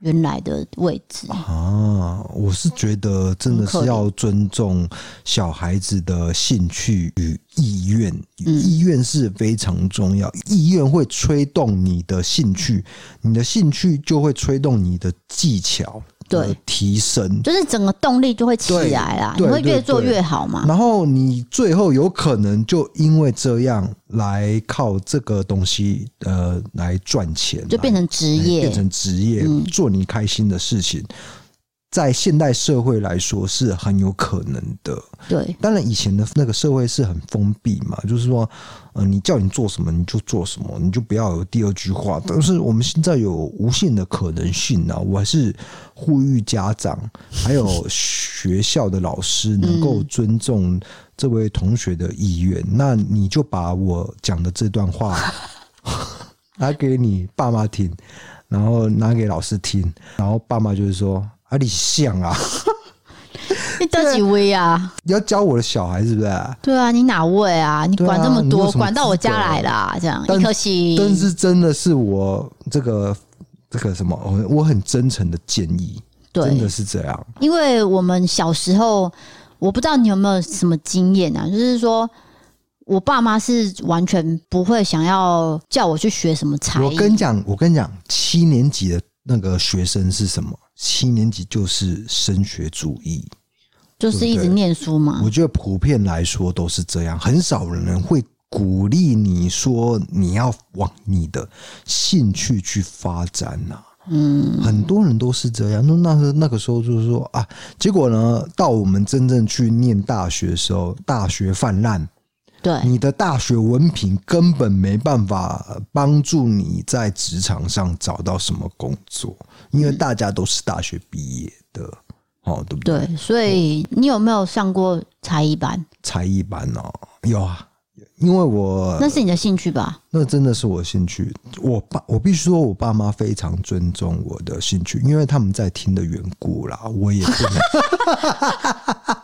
原来的位置。啊，我是觉得真的是要尊重小孩子的兴趣与意愿，意愿是非常重要，意愿会吹动你的兴趣，你的兴趣就会吹动你的技巧。对，提升就是整个动力就会起来啦，你会越做越好嘛。然后你最后有可能就因为这样来靠这个东西呃来赚钱，就变成职业，变成职业，嗯、做你开心的事情。在现代社会来说是很有可能的。对，当然以前的那个社会是很封闭嘛，就是说，呃，你叫你做什么你就做什么，你就不要有第二句话。但是我们现在有无限的可能性啊！我还是呼吁家长还有 学校的老师能够尊重这位同学的意愿。嗯、那你就把我讲的这段话 拿给你爸妈听，然后拿给老师听，然后爸妈就是说。啊，你像啊？你得几位啊？你要教我的小孩是不是？对啊，你哪位啊？你管这么多，啊、管到我家来了，这样但一颗心。但是真的是我这个这个什么，我我很真诚的建议，真的是这样。因为我们小时候，我不知道你有没有什么经验啊？就是说我爸妈是完全不会想要叫我去学什么才艺。我跟你讲，我跟你讲，七年级的那个学生是什么？七年级就是升学主义，就是一直念书嘛。我觉得普遍来说都是这样，很少人会鼓励你说你要往你的兴趣去发展呐。嗯，很多人都是这样。那那个那个时候就是说啊，结果呢，到我们真正去念大学的时候，大学泛滥。对，你的大学文凭根本没办法帮助你在职场上找到什么工作，因为大家都是大学毕业的，嗯、哦，对不对？对，所以你有没有上过才艺班？才艺班哦，有啊，因为我那是你的兴趣吧？那真的是我兴趣。我爸，我必须说，我爸妈非常尊重我的兴趣，因为他们在听的缘故啦，我也不能。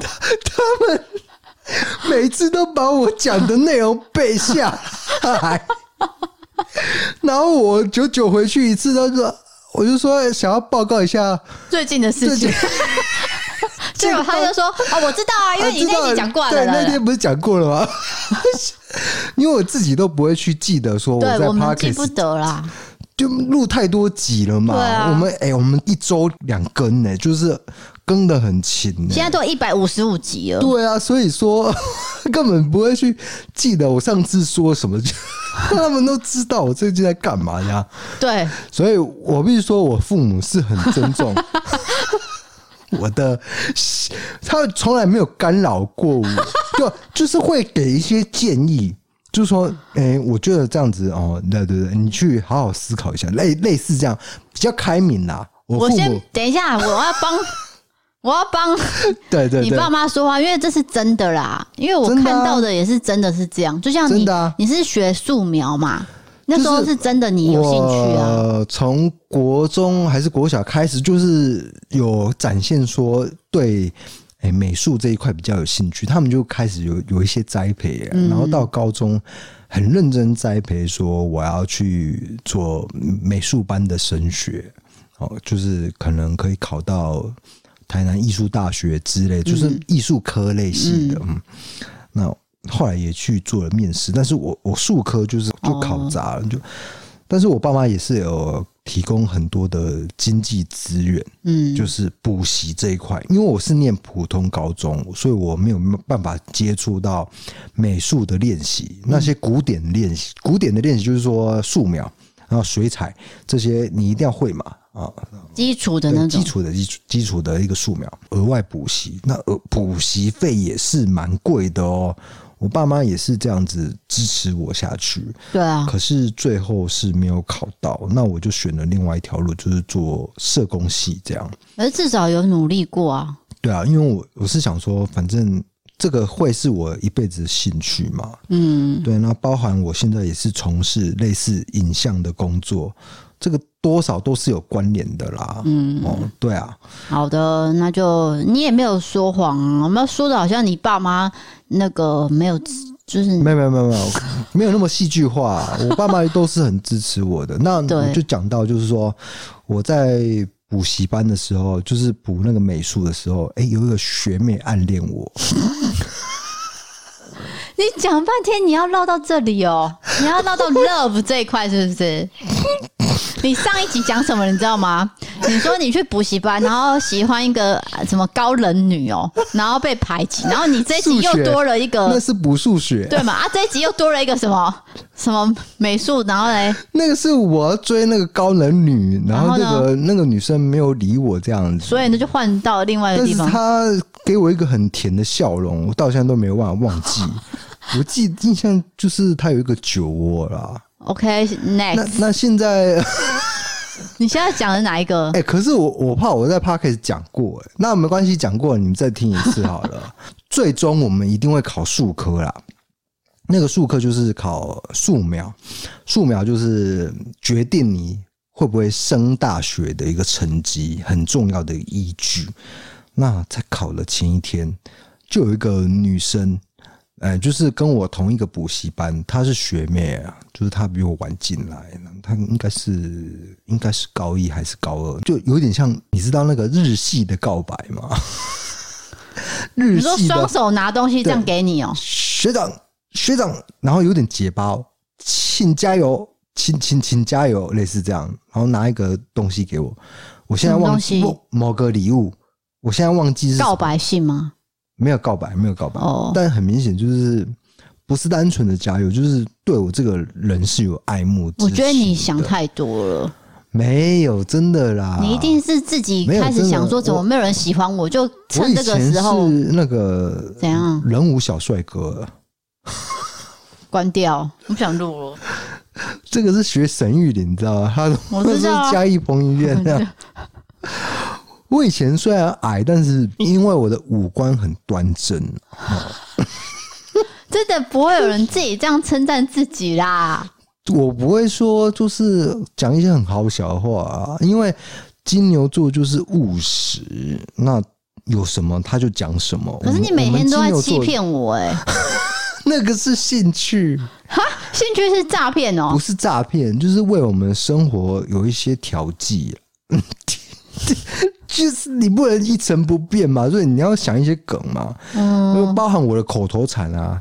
他们每次都把我讲的内容背下来，然后我久久回去一次，他说，我就说想要报告一下最近的事情，结果 他就说：“哦，我知道啊，因为你那天讲过了，对，那天不是讲过了吗？因为我自己都不会去记得说我在 Podcast 记不得啦，就录太多集了嘛。我们哎，我们一周两更呢，就是。”更的很勤，现在都一百五十五集了。对啊，所以说 根本不会去记得我上次说什么，他们都知道我最近在干嘛呀。对，所以我必须说，我父母是很尊重 我的，他从来没有干扰过我，就就是会给一些建议，就是说，哎、欸，我觉得这样子哦，对对对，你去好好思考一下，类类似这样比较开明啦。我，我先等一下，我要帮。我要帮对对你爸妈说话，因为这是真的啦。因为我看到的也是真的是这样，就像你，你是学素描嘛？那时候是真的，你有兴趣啊？从国中还是国小开始，就是有展现说对，哎，美术这一块比较有兴趣，他们就开始有有一些栽培，然后到高中很认真栽培，说我要去做美术班的升学。哦，就是可能可以考到台南艺术大学之类，就是艺术科类系的。嗯，嗯，那后来也去做了面试，但是我我术科就是就考砸了，就，但是我爸妈也是有提供很多的经济资源，嗯，就是补习这一块，因为我是念普通高中，所以我没有办法接触到美术的练习，那些古典练习，古典的练习就是说素描。然后水彩这些你一定要会嘛啊，基础的那种。基础的基础基础的一个素描，额外补习，那额补习费也是蛮贵的哦。我爸妈也是这样子支持我下去，对啊。可是最后是没有考到，那我就选了另外一条路，就是做社工系这样。而至少有努力过啊。对啊，因为我我是想说，反正。这个会是我一辈子的兴趣嘛？嗯，对。那包含我现在也是从事类似影像的工作，这个多少都是有关联的啦。嗯，哦，对啊。好的，那就你也没有说谎啊，我们要说的好像你爸妈那个没有，就是没有没有没有没有 没有那么戏剧化。我爸妈都是很支持我的。那我就讲到就是说我在。补习班的时候，就是补那个美术的时候，哎、欸，有一个学妹暗恋我。你讲半天，你要绕到这里哦，你要绕到 love 这一块，是不是？你上一集讲什么，你知道吗？你说你去补习班，然后喜欢一个什么高冷女哦，然后被排挤，然后你这一集又多了一个，那是补数学，对吗？啊，这一集又多了一个什么什么美术，然后嘞，那个是我追那个高冷女，然后那个那个女生没有理我这样子，所以呢就换到另外一个地方。她给我一个很甜的笑容，我到现在都没有办法忘记。我记印象就是她有一个酒窝啦。OK，next。那那现在。你现在讲的哪一个？哎、欸，可是我我怕我在 Podcast 讲过，哎，那没关系，讲过了，你们再听一次好了。最终我们一定会考数科啦，那个数科就是考素描，素描就是决定你会不会升大学的一个成绩，很重要的依据。那在考的前一天，就有一个女生。哎，就是跟我同一个补习班，她是学妹啊，就是她比我晚进来，她应该是应该是高一还是高二，就有点像你知道那个日系的告白吗？日系你说双手拿东西这样给你哦，学长学长，然后有点结巴，请加油，请请请加油，类似这样，然后拿一个东西给我，我现在忘记某个礼物，我现在忘记是告白信吗？没有告白，没有告白，哦、但很明显就是不是单纯的加油，就是对我这个人是有爱慕。我觉得你想太多了，没有真的啦，你一定是自己开始想说，怎么没有人喜欢我，我就趁这个时候是那个怎样人无小帅哥，关掉，我不想录了。这个是学沈玉琳，你知道吗？他我知道、啊、嘉义彭于晏。我以前虽然矮，但是因为我的五官很端正，真的不会有人自己这样称赞自己啦。我不会说，就是讲一些很好笑的话啊，因为金牛座就是务实，那有什么他就讲什么。可是你每天都在欺骗我哎、欸，那个是兴趣哈，兴趣是诈骗哦，不是诈骗，就是为我们生活有一些调剂。就是你不能一成不变嘛，所以你要想一些梗嘛，嗯，包含我的口头禅啊，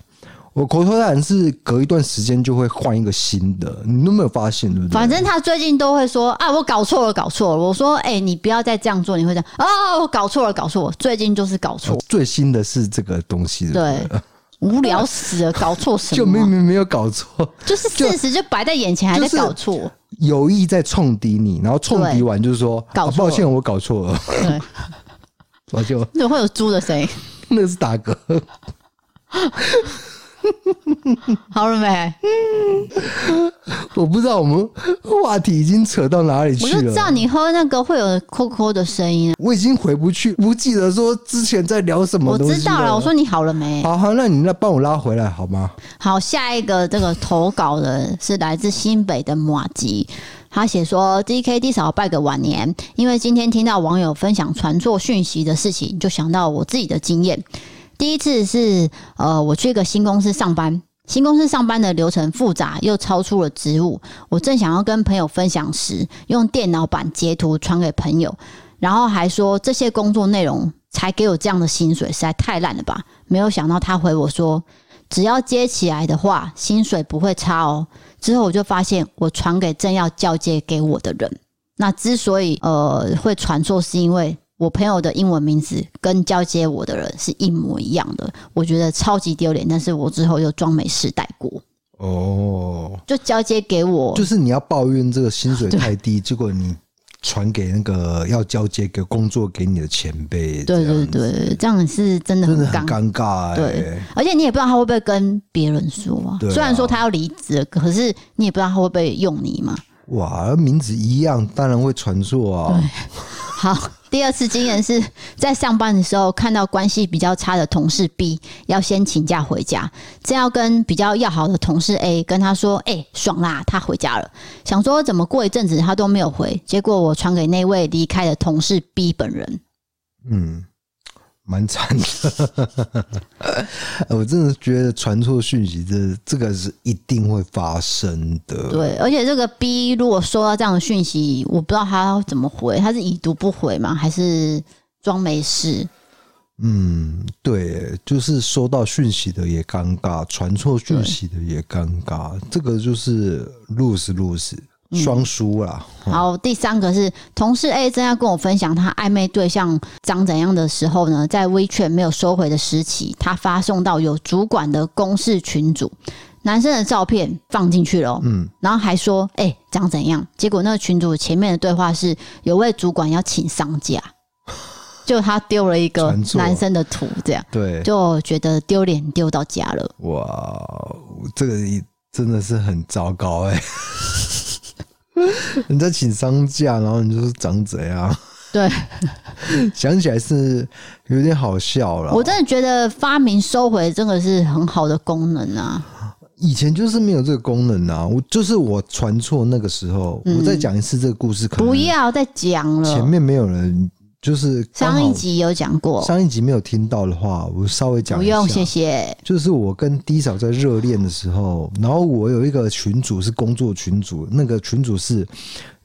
我口头禅是隔一段时间就会换一个新的，你都没有发现对不对？反正他最近都会说啊，我搞错了，搞错了。我说，哎、欸，你不要再这样做，你会这样啊，我搞错了，搞错了。最近就是搞错，最新的是这个东西对？对。无聊死了，搞错什么？就明明没有搞错，就是事实就摆在眼前，还在搞错，有意在冲抵你，然后冲抵完就是说，搞错，抱歉，我搞错了。对，我就怎么会有猪的声音？那是大哥。好了没？我不知道我们话题已经扯到哪里去了。我就知道你喝那个会有扣扣的声音。我已经回不去，不记得说之前在聊什么。我知道了，我说你好了没？好好，那你那帮我拉回来好吗？好，下一个这个投稿的是来自新北的马吉，他写说：“DKD 嫂拜个晚年，因为今天听到网友分享传错讯息的事情，就想到我自己的经验。”第一次是呃，我去一个新公司上班，新公司上班的流程复杂，又超出了职务。我正想要跟朋友分享时，用电脑版截图传给朋友，然后还说这些工作内容才给我这样的薪水，实在太烂了吧？没有想到他回我说，只要接起来的话，薪水不会差哦。之后我就发现，我传给正要交接给我的人。那之所以呃会传错，是因为。我朋友的英文名字跟交接我的人是一模一样的，我觉得超级丢脸。但是我之后又装没事带过。哦，就交接给我，就是你要抱怨这个薪水 太低，结果你传给那个要交接给工作给你的前辈。对对对，这样是真的很尴尬、欸。对，而且你也不知道他会不会跟别人说啊。虽然说他要离职，可是你也不知道他会不会用你嘛。哇，名字一样，当然会传错啊。好。第二次经验是在上班的时候，看到关系比较差的同事 B 要先请假回家，正要跟比较要好的同事 A 跟他说：“哎、爽啦，他回家了。”想说怎么过一阵子他都没有回，结果我传给那位离开的同事 B 本人。嗯。蛮惨的，我真的觉得传错讯息，这这个是一定会发生的。对，而且这个 B 如果收到这样的讯息，我不知道他怎么回，他是已读不回吗？还是装没事？嗯，对，就是收到讯息的也尴尬，传错讯息的也尴尬，这个就是 lose lose。双输啊。好，第三个是同事 A 正要跟我分享他暧昧对象长怎样的时候呢，在 WeChat 没有收回的时期，他发送到有主管的公事群组，男生的照片放进去了，嗯，然后还说，哎、欸，长怎样？结果那个群组前面的对话是有位主管要请丧假，就他丢了一个男生的图，这样，对，就觉得丢脸丢到家了。哇，这个真的是很糟糕哎、欸。你在请丧假，然后你就是长怎样？对，想起来是有点好笑了。我真的觉得发明收回真的是很好的功能啊！以前就是没有这个功能啊。我就是我传错那个时候，嗯、我再讲一次这个故事可能。不要再讲了，前面没有人。就是上一集有讲过，上一集没有听到的话，我稍微讲一下。不用，谢谢。就是我跟 D 嫂在热恋的时候，然后我有一个群主是工作群主，那个群主是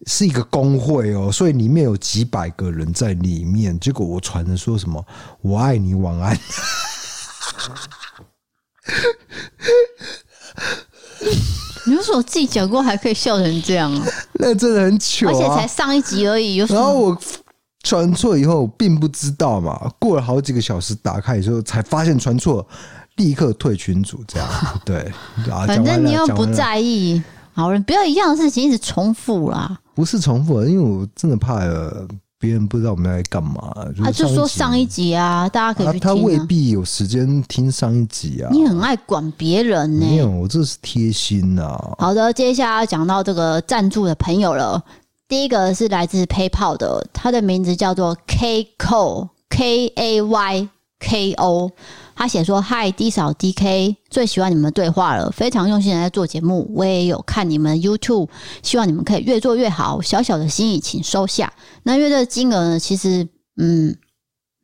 是一个工会哦，所以里面有几百个人在里面。结果我传的说什么“我爱你，晚安”，你为什么自己讲过还可以笑成这样啊？那真的很糗啊，而且才上一集而已。然后我。传错以后并不知道嘛，过了好几个小时打开以后才发现传错，立刻退群组这样。对，反正你又不在意，好人不要一样的事情一直重复啦。不是重复，因为我真的怕别人不知道我们在干嘛。啊，就说上一集啊，大家可以去听啊。他未必有时间听上一集啊。你很爱管别人呢？没有，我这是贴心呐。好的，接下来要讲到这个赞助的朋友了。第一个是来自 PayPal 的，他的名字叫做 KCO KAYKO，。他写说：“Hi D 嫂 DK，最喜欢你们的对话了，非常用心的在做节目。我也有看你们 YouTube，希望你们可以越做越好。小小的心意，请收下。那因为这金额呢，其实嗯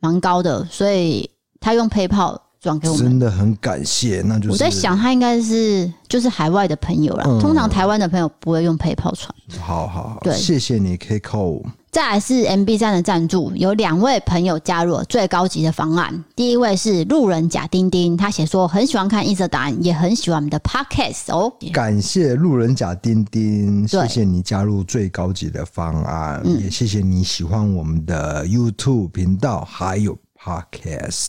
蛮高的，所以他用 PayPal。”转给我们真的很感谢，那就是我在想，他应该是就是海外的朋友啦。嗯、通常台湾的朋友不会用 PayPal 传。好好好，对，谢谢你，Kiko。再来是 MB 站的赞助，有两位朋友加入了最高级的方案。第一位是路人甲丁丁，他写说很喜欢看一则答案，也很喜欢我们的 Podcast 哦。感谢路人甲丁丁，谢谢你加入最高级的方案，对也谢谢你喜欢我们的 YouTube 频道，还有。Podcast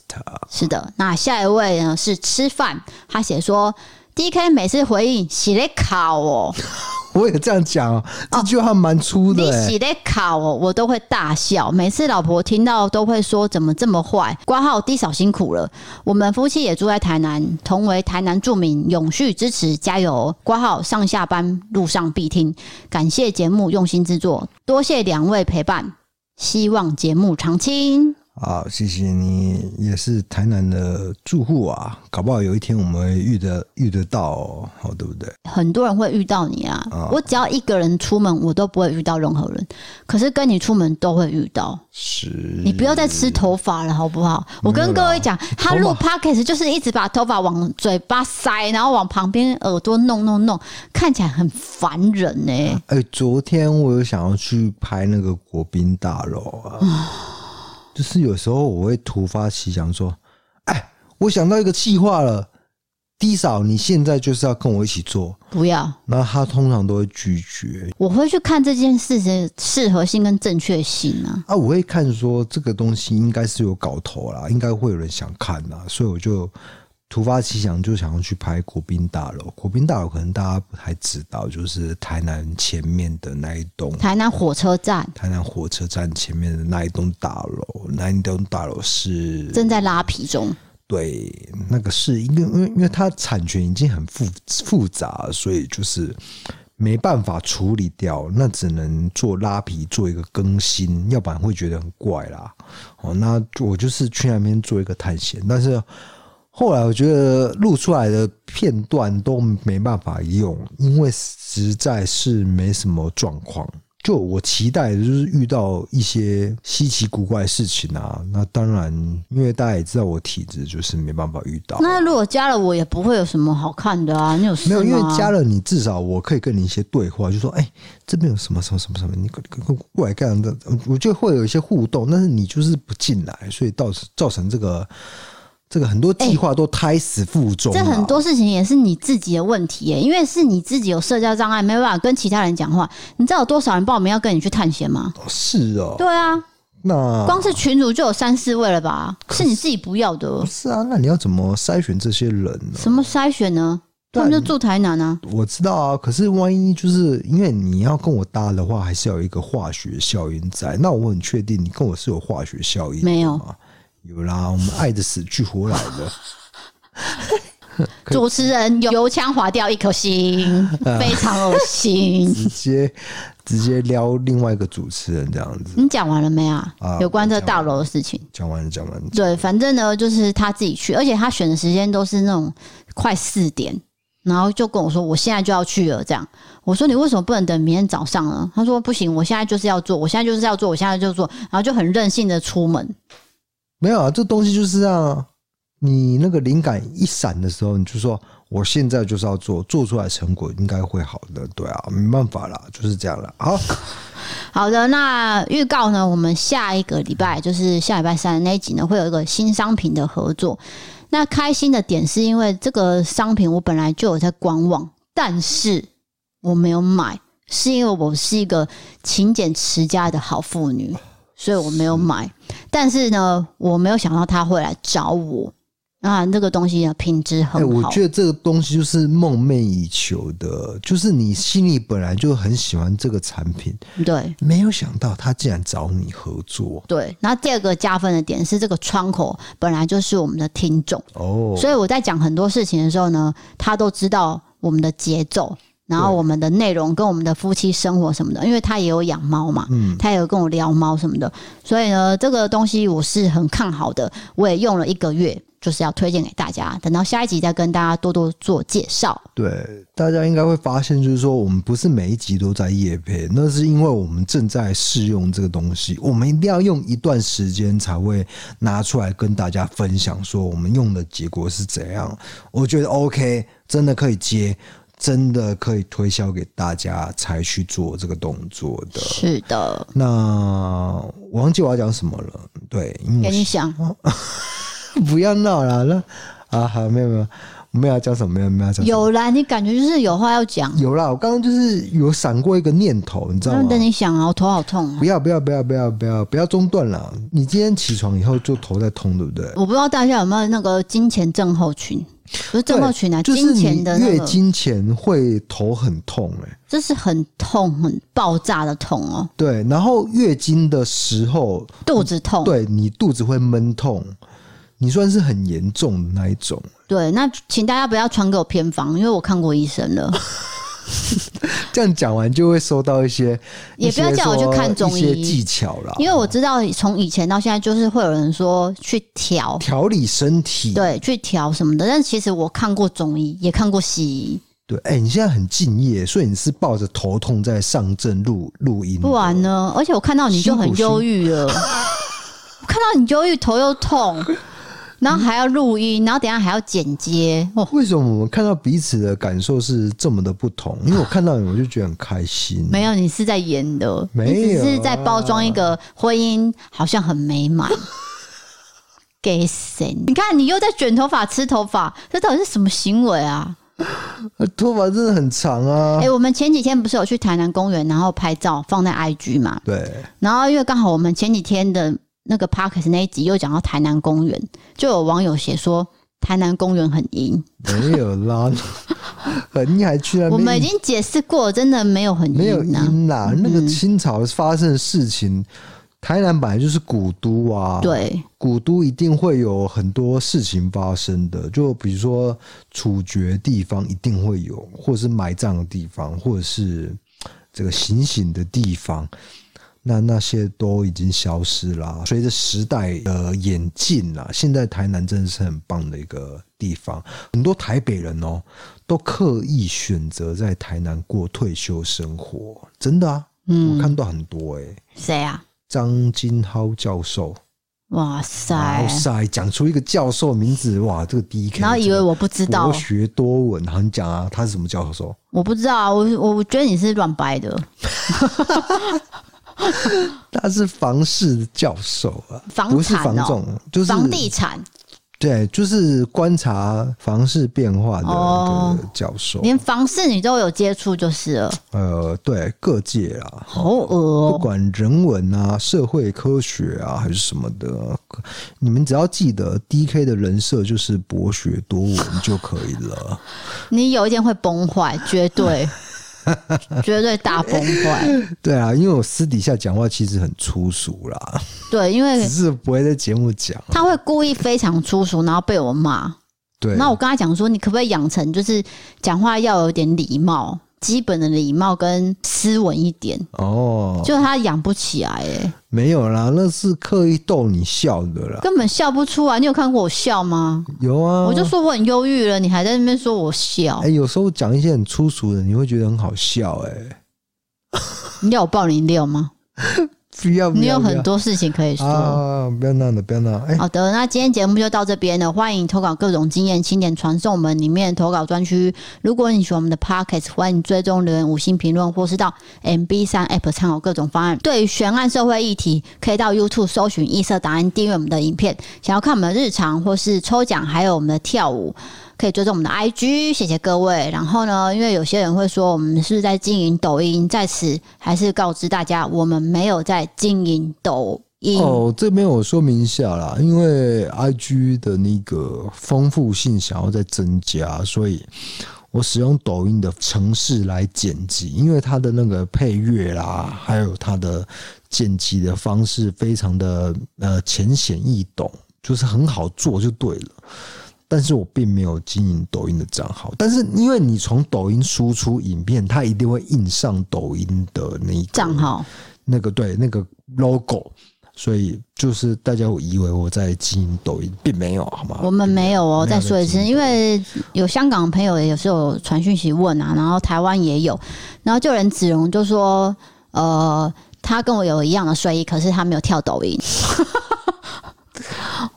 是的，那下一位呢是吃饭，他写说 DK 每次回应洗咧考哦，我也这样讲，这句话蛮粗的、欸。你洗咧考哦，我都会大笑，每次老婆听到都会说怎么这么坏。挂号低嫂辛苦了，我们夫妻也住在台南，同为台南著名，永续支持，加油！挂号上下班路上必听，感谢节目用心制作，多谢两位陪伴，希望节目长青。好，谢谢你，也是台南的住户啊，搞不好有一天我们遇得遇得到，哦，好对不对？很多人会遇到你啊，哦、我只要一个人出门，我都不会遇到任何人，可是跟你出门都会遇到。是，你不要再吃头发了，好不好？我跟各位讲，他录 podcast 就是一直把头发往嘴巴塞，然后往旁边耳朵弄弄弄，看起来很烦人呢。哎、欸，昨天我有想要去拍那个国宾大楼啊。嗯就是有时候我会突发奇想说，哎，我想到一个计划了低嫂，你现在就是要跟我一起做，不要。那他通常都会拒绝。我会去看这件事情适合性跟正确性啊。啊，我会看说这个东西应该是有搞头啦，应该会有人想看啦，所以我就。突发奇想，就想要去拍国宾大楼。国宾大楼可能大家不太知道，就是台南前面的那一栋台南火车站。台南火车站前面的那一栋大楼，那一栋大楼是正在拉皮中。对，那个是因为因为因为它产权已经很复复杂，所以就是没办法处理掉，那只能做拉皮做一个更新，要不然会觉得很怪啦。哦，那我就是去那边做一个探险，但是。后来我觉得录出来的片段都没办法用，因为实在是没什么状况。就我期待的就是遇到一些稀奇古怪的事情啊。那当然，因为大家也知道我体质就是没办法遇到。那如果加了我也不会有什么好看的啊。你有？没有，因为加了你，至少我可以跟你一些对话，就说：“哎，这边有什么什么什么什么，你过过来干的。”我就会有一些互动，但是你就是不进来，所以造造成这个。这个很多计划都胎死腹中，欸，这很多事情也是你自己的问题耶，因为是你自己有社交障碍，没办法跟其他人讲话。你知道有多少人报名要跟你去探险吗？是哦，对啊，那光是群主就有三四位了吧？是你自己不要的。不是啊，那你要怎么筛选这些人呢？什么筛选呢？他们就住台南啊。我知道啊，可是万一就是因为你要跟我搭的话，还是要有一个化学效应在。那我很确定你跟我是有化学效应，没有？有啦，我们爱的死去活来的。主持人油腔滑调一颗心，非常恶心。直接直接撩另外一个主持人这样子。你讲完了没啊？有关这大楼的事情。讲完了，讲完了。对，反正呢，就是他自己去，而且他选的时间都是那种快四点，然后就跟我说：“我现在就要去了。”这样，我说：“你为什么不能等明天早上呢？”他说：“不行，我现在就是要做，我现在就是要做，我现在就做。”然后就很任性的出门。没有啊，这东西就是这样啊。你那个灵感一闪的时候，你就说我现在就是要做，做出来成果应该会好的。对啊，没办法啦，就是这样了。好 好的，那预告呢？我们下一个礼拜就是下礼拜三那一集呢，会有一个新商品的合作。那开心的点是因为这个商品我本来就有在观望，但是我没有买，是因为我是一个勤俭持家的好妇女。所以我没有买，但是呢，我没有想到他会来找我。啊，这个东西的品质很好。欸，我觉得这个东西就是梦寐以求的，就是你心里本来就很喜欢这个产品，对，没有想到他竟然找你合作。对，那第二个加分的点是这个窗口本来就是我们的听众哦，所以我在讲很多事情的时候呢，他都知道我们的节奏。然后我们的内容跟我们的夫妻生活什么的，因为他也有养猫嘛，嗯，他也有跟我聊猫什么的，所以呢，这个东西我是很看好的，我也用了一个月，就是要推荐给大家。等到下一集再跟大家多多做介绍。对，大家应该会发现，就是说我们不是每一集都在夜配，那是因为我们正在试用这个东西，我们一定要用一段时间才会拿出来跟大家分享，说我们用的结果是怎样。我觉得 OK，真的可以接。真的可以推销给大家才去做这个动作的。是的。那我忘记我要讲什么了。对，给你想。不要闹了。那啊，好，没有没有，我们要讲什么？没有没有讲。有啦，你感觉就是有话要讲。有啦，我刚刚就是有闪过一个念头，你知道吗？等你想啊，我头好痛啊。不要不要不要不要不要不要中断了。你今天起床以后就头在痛，对不对？我不知道大家有没有那个金钱症候群。不是症候群啊，就是你月经前会头很痛哎、欸，这是很痛很爆炸的痛哦。对，然后月经的时候肚子痛，对你肚子会闷痛，你算是很严重的那一种。对，那请大家不要传给我偏方，因为我看过医生了。这样讲完就会收到一些，也不要叫我去看中医技巧了。因为我知道从以前到现在，就是会有人说去调调理身体，对，去调什么的。但其实我看过中医，也看过西医。对，哎、欸，你现在很敬业，所以你是抱着头痛在上阵录录音，不然呢？而且我看到你就很忧郁了，我看到你忧郁，头又痛，然后还要录音，然后等下还要剪接。哦，为什么我们看到彼此的感受是这么的不同？因为我看到你，我就觉得很开心。没有，你是在演的，没有，你只是在包装一个婚姻，好像很美满。给谁？你看，你又在卷头发、吃头发，这到底是什么行为啊？头发真的很长啊！哎、欸，我们前几天不是有去台南公园，然后拍照放在 IG 嘛？对。然后因为刚好我们前几天的那个 Podcast 那一集又讲到台南公园，就有网友写说台南公园很阴。没有啦，很阴还去那边？我们已经解释过，真的没有很没有阴啦。那个清朝发生的事情。嗯台南本来就是古都啊，对，古都一定会有很多事情发生的，就比如说处决地方一定会有，或者是埋葬的地方，或者是这个行刑的地方，那那些都已经消失了。随着时代的演进啊，现在台南真的是很棒的一个地方，很多台北人哦都刻意选择在台南过退休生活，真的啊，嗯，我看到很多哎、欸，谁啊？张金浩教授，哇塞，哇塞，讲出一个教授名字，哇，这个第一，然后以为我不知道，博学多闻，然后你讲啊，他是什么教授？我不知道啊，我我觉得你是乱掰的，他是房市教授啊，房不是房仲，就是房地产。对，就是观察房市变化的教授，哦，连房市你都有接触，就是了。呃，对，各界啊，好恶哦，不管人文啊、社会科学啊，还是什么的，你们只要记得，DK 的人设就是博学多闻就可以了。你有一天会崩坏，绝对。绝对大崩坏。对啊，因为我私底下讲话其实很粗俗啦。对，因为只是不会在节目讲。他会故意非常粗俗，然后被我骂。对，那我跟他讲说，你可不可以养成就是讲话要有点礼貌？基本的礼貌跟斯文一点哦，就他养不起来哎，没有啦，那是刻意逗你笑的啦，根本笑不出来。你有看过我笑吗？有啊，我就说我很忧郁了，你还在那边说我笑。哎，有时候讲一些很粗俗的，你会觉得很好笑哎。你要我爆你料吗？不要，你有很多事情可以说啊！不要闹了，不要闹。哎，好的，那今天节目就到这边了。欢迎投稿各种经验，请点传送门里面投稿专区。如果你喜欢我们的 Podcast，欢迎追踪留言、五星评论，或是到 MB 三 App 参考各种方案。对于悬案社会议题，可以到 YouTube 搜寻异色档案，订阅我们的影片。想要看我们的日常或是抽奖，还有我们的跳舞。可以追踪我们的 IG，谢谢各位。然后呢，因为有些人会说我们是在经营抖音，在此还是告知大家，我们没有在经营抖音。哦，这边我说明一下啦，因为 IG 的那个丰富性想要再增加，所以我使用抖音的程式来剪辑，因为它的那个配乐啦，还有它的剪辑的方式非常的呃浅显易懂，就是很好做就对了。但是我并没有经营抖音的账号，但是因为你从抖音输出影片，它一定会印上抖音的那个账号，那个对那个 logo，所以就是大家会以为我在经营抖音，并没有，好吗？我们没有哦，再说一次，因为有香港的朋友也是有时候传讯息问啊，然后台湾也有，然后就有人子荣就说，呃，他跟我有一样的睡衣，可是他没有跳抖音。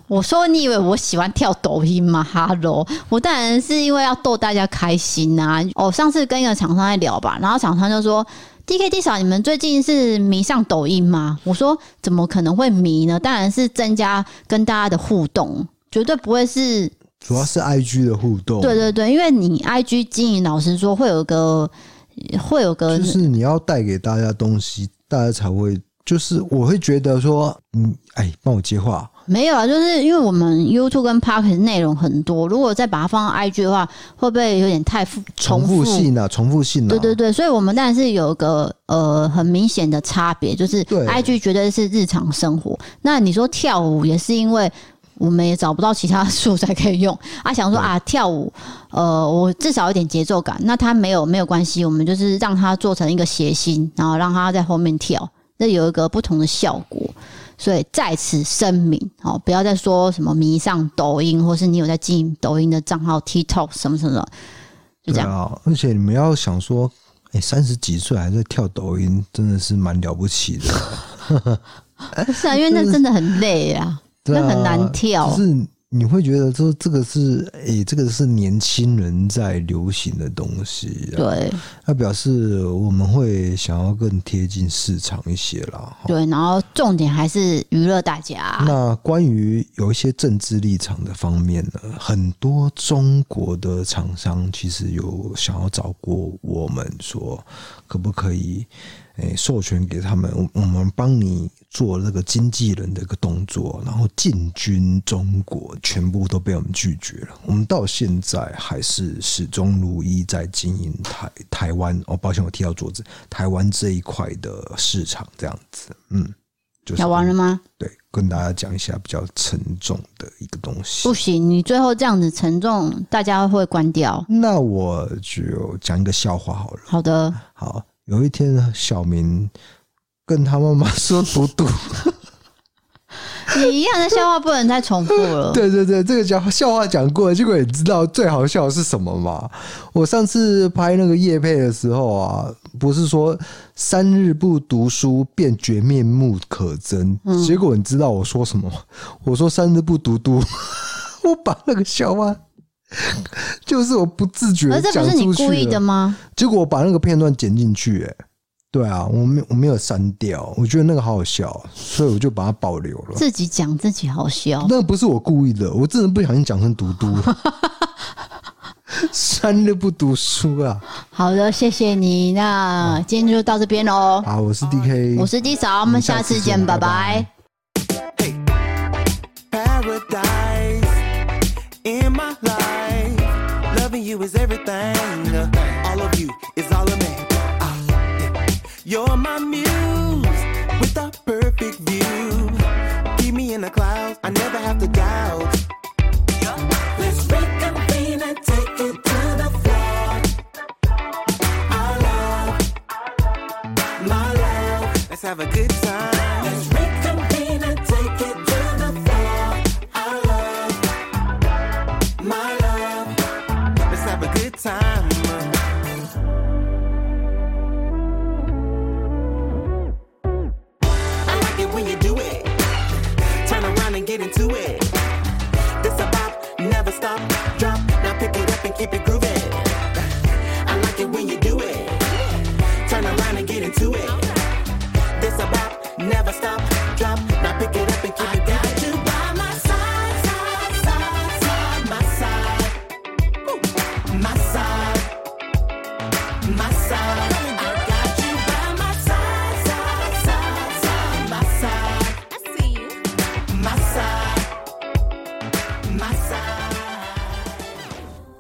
我说，你以为我喜欢跳抖音吗？哈喽，我当然是因为要逗大家开心呐、啊。哦，上次跟一个厂商在聊吧，然后厂商就说：“D K D 嫂，你们最近是迷上抖音吗？”我说：“怎么可能会迷呢？当然是增加跟大家的互动，绝对不会是。主要是 I G 的互动。对对对，因为你 I G 经营，老实说会有个会有个，就是你要带给大家东西，大家才会。就是我会觉得说，嗯，哎，帮我接话。没有啊，就是因为我们 YouTube 跟 Podcast 内容很多，如果再把它放到 IG 的话，会不会有点太复重复，性啊？重复性啊？对对对，所以我们当然是有一个呃很明显的差别，就是 IG 绝对是日常生活。那你说跳舞也是因为我们也找不到其他素材可以用 啊，想说啊，跳舞，呃，我至少有点节奏感。那他没有没有关系，我们就是让他做成一个谐星，然后让他在后面跳，那有一个不同的效果。所以在此声明，哦，不要再说什么迷上抖音，或是你有在经营抖音的账号 TikTok 什么什么的，就这样。啊，而且你们要想说，哎、欸，三十几岁还在跳抖音，真的是蛮了不起的。是啊，因为那真的很累啊。那很难跳，就是你会觉得说这个是诶、欸，这个是年轻人在流行的东西，对，那表示我们会想要更贴近市场一些啦。对，然后重点还是娱乐大家。那关于有一些政治立场的方面呢，很多中国的厂商其实有想要找过我们说，可不可以？诶，授权给他们，我们帮你做那个经纪人的一个动作，然后进军中国，全部都被我们拒绝了。我们到现在还是始终如一在经营台台湾。哦，抱歉，我踢到桌子。台湾这一块的市场这样子，嗯，就是讲完了吗？对，跟大家讲一下比较沉重的一个东西。不行，你最后这样子沉重，大家会关掉。那我就讲一个笑话好了。好的，好。有一天，小明跟他妈妈说：“嘟嘟，你一样的笑话不能再重复了。”对对对，这个笑笑话讲过了，结果你知道最好笑的是什么吗？我上次拍那个夜配的时候啊，不是说三日不读书便觉面目可憎，嗯、结果你知道我说什么吗？我说三日不读读，我把那个笑话。就是我不自觉，而这不是你故意的吗？结果我把那个片段剪进去、哎，对啊，我没我没有删掉，我觉得那个好好笑，所以我就把它保留了。自己讲自己好笑，那不是我故意的，我真的不小心讲成嘟嘟了。三日不读书啊！好的，谢谢你。那今天就到这边喽。好，我是 DK，我是 D 嫂，我们下次见，拜拜。hey, Loving you is everything. Uh, all of you is all of me. Uh, You're my muse with a perfect view. Keep me in the clouds. I never have to. keep it going.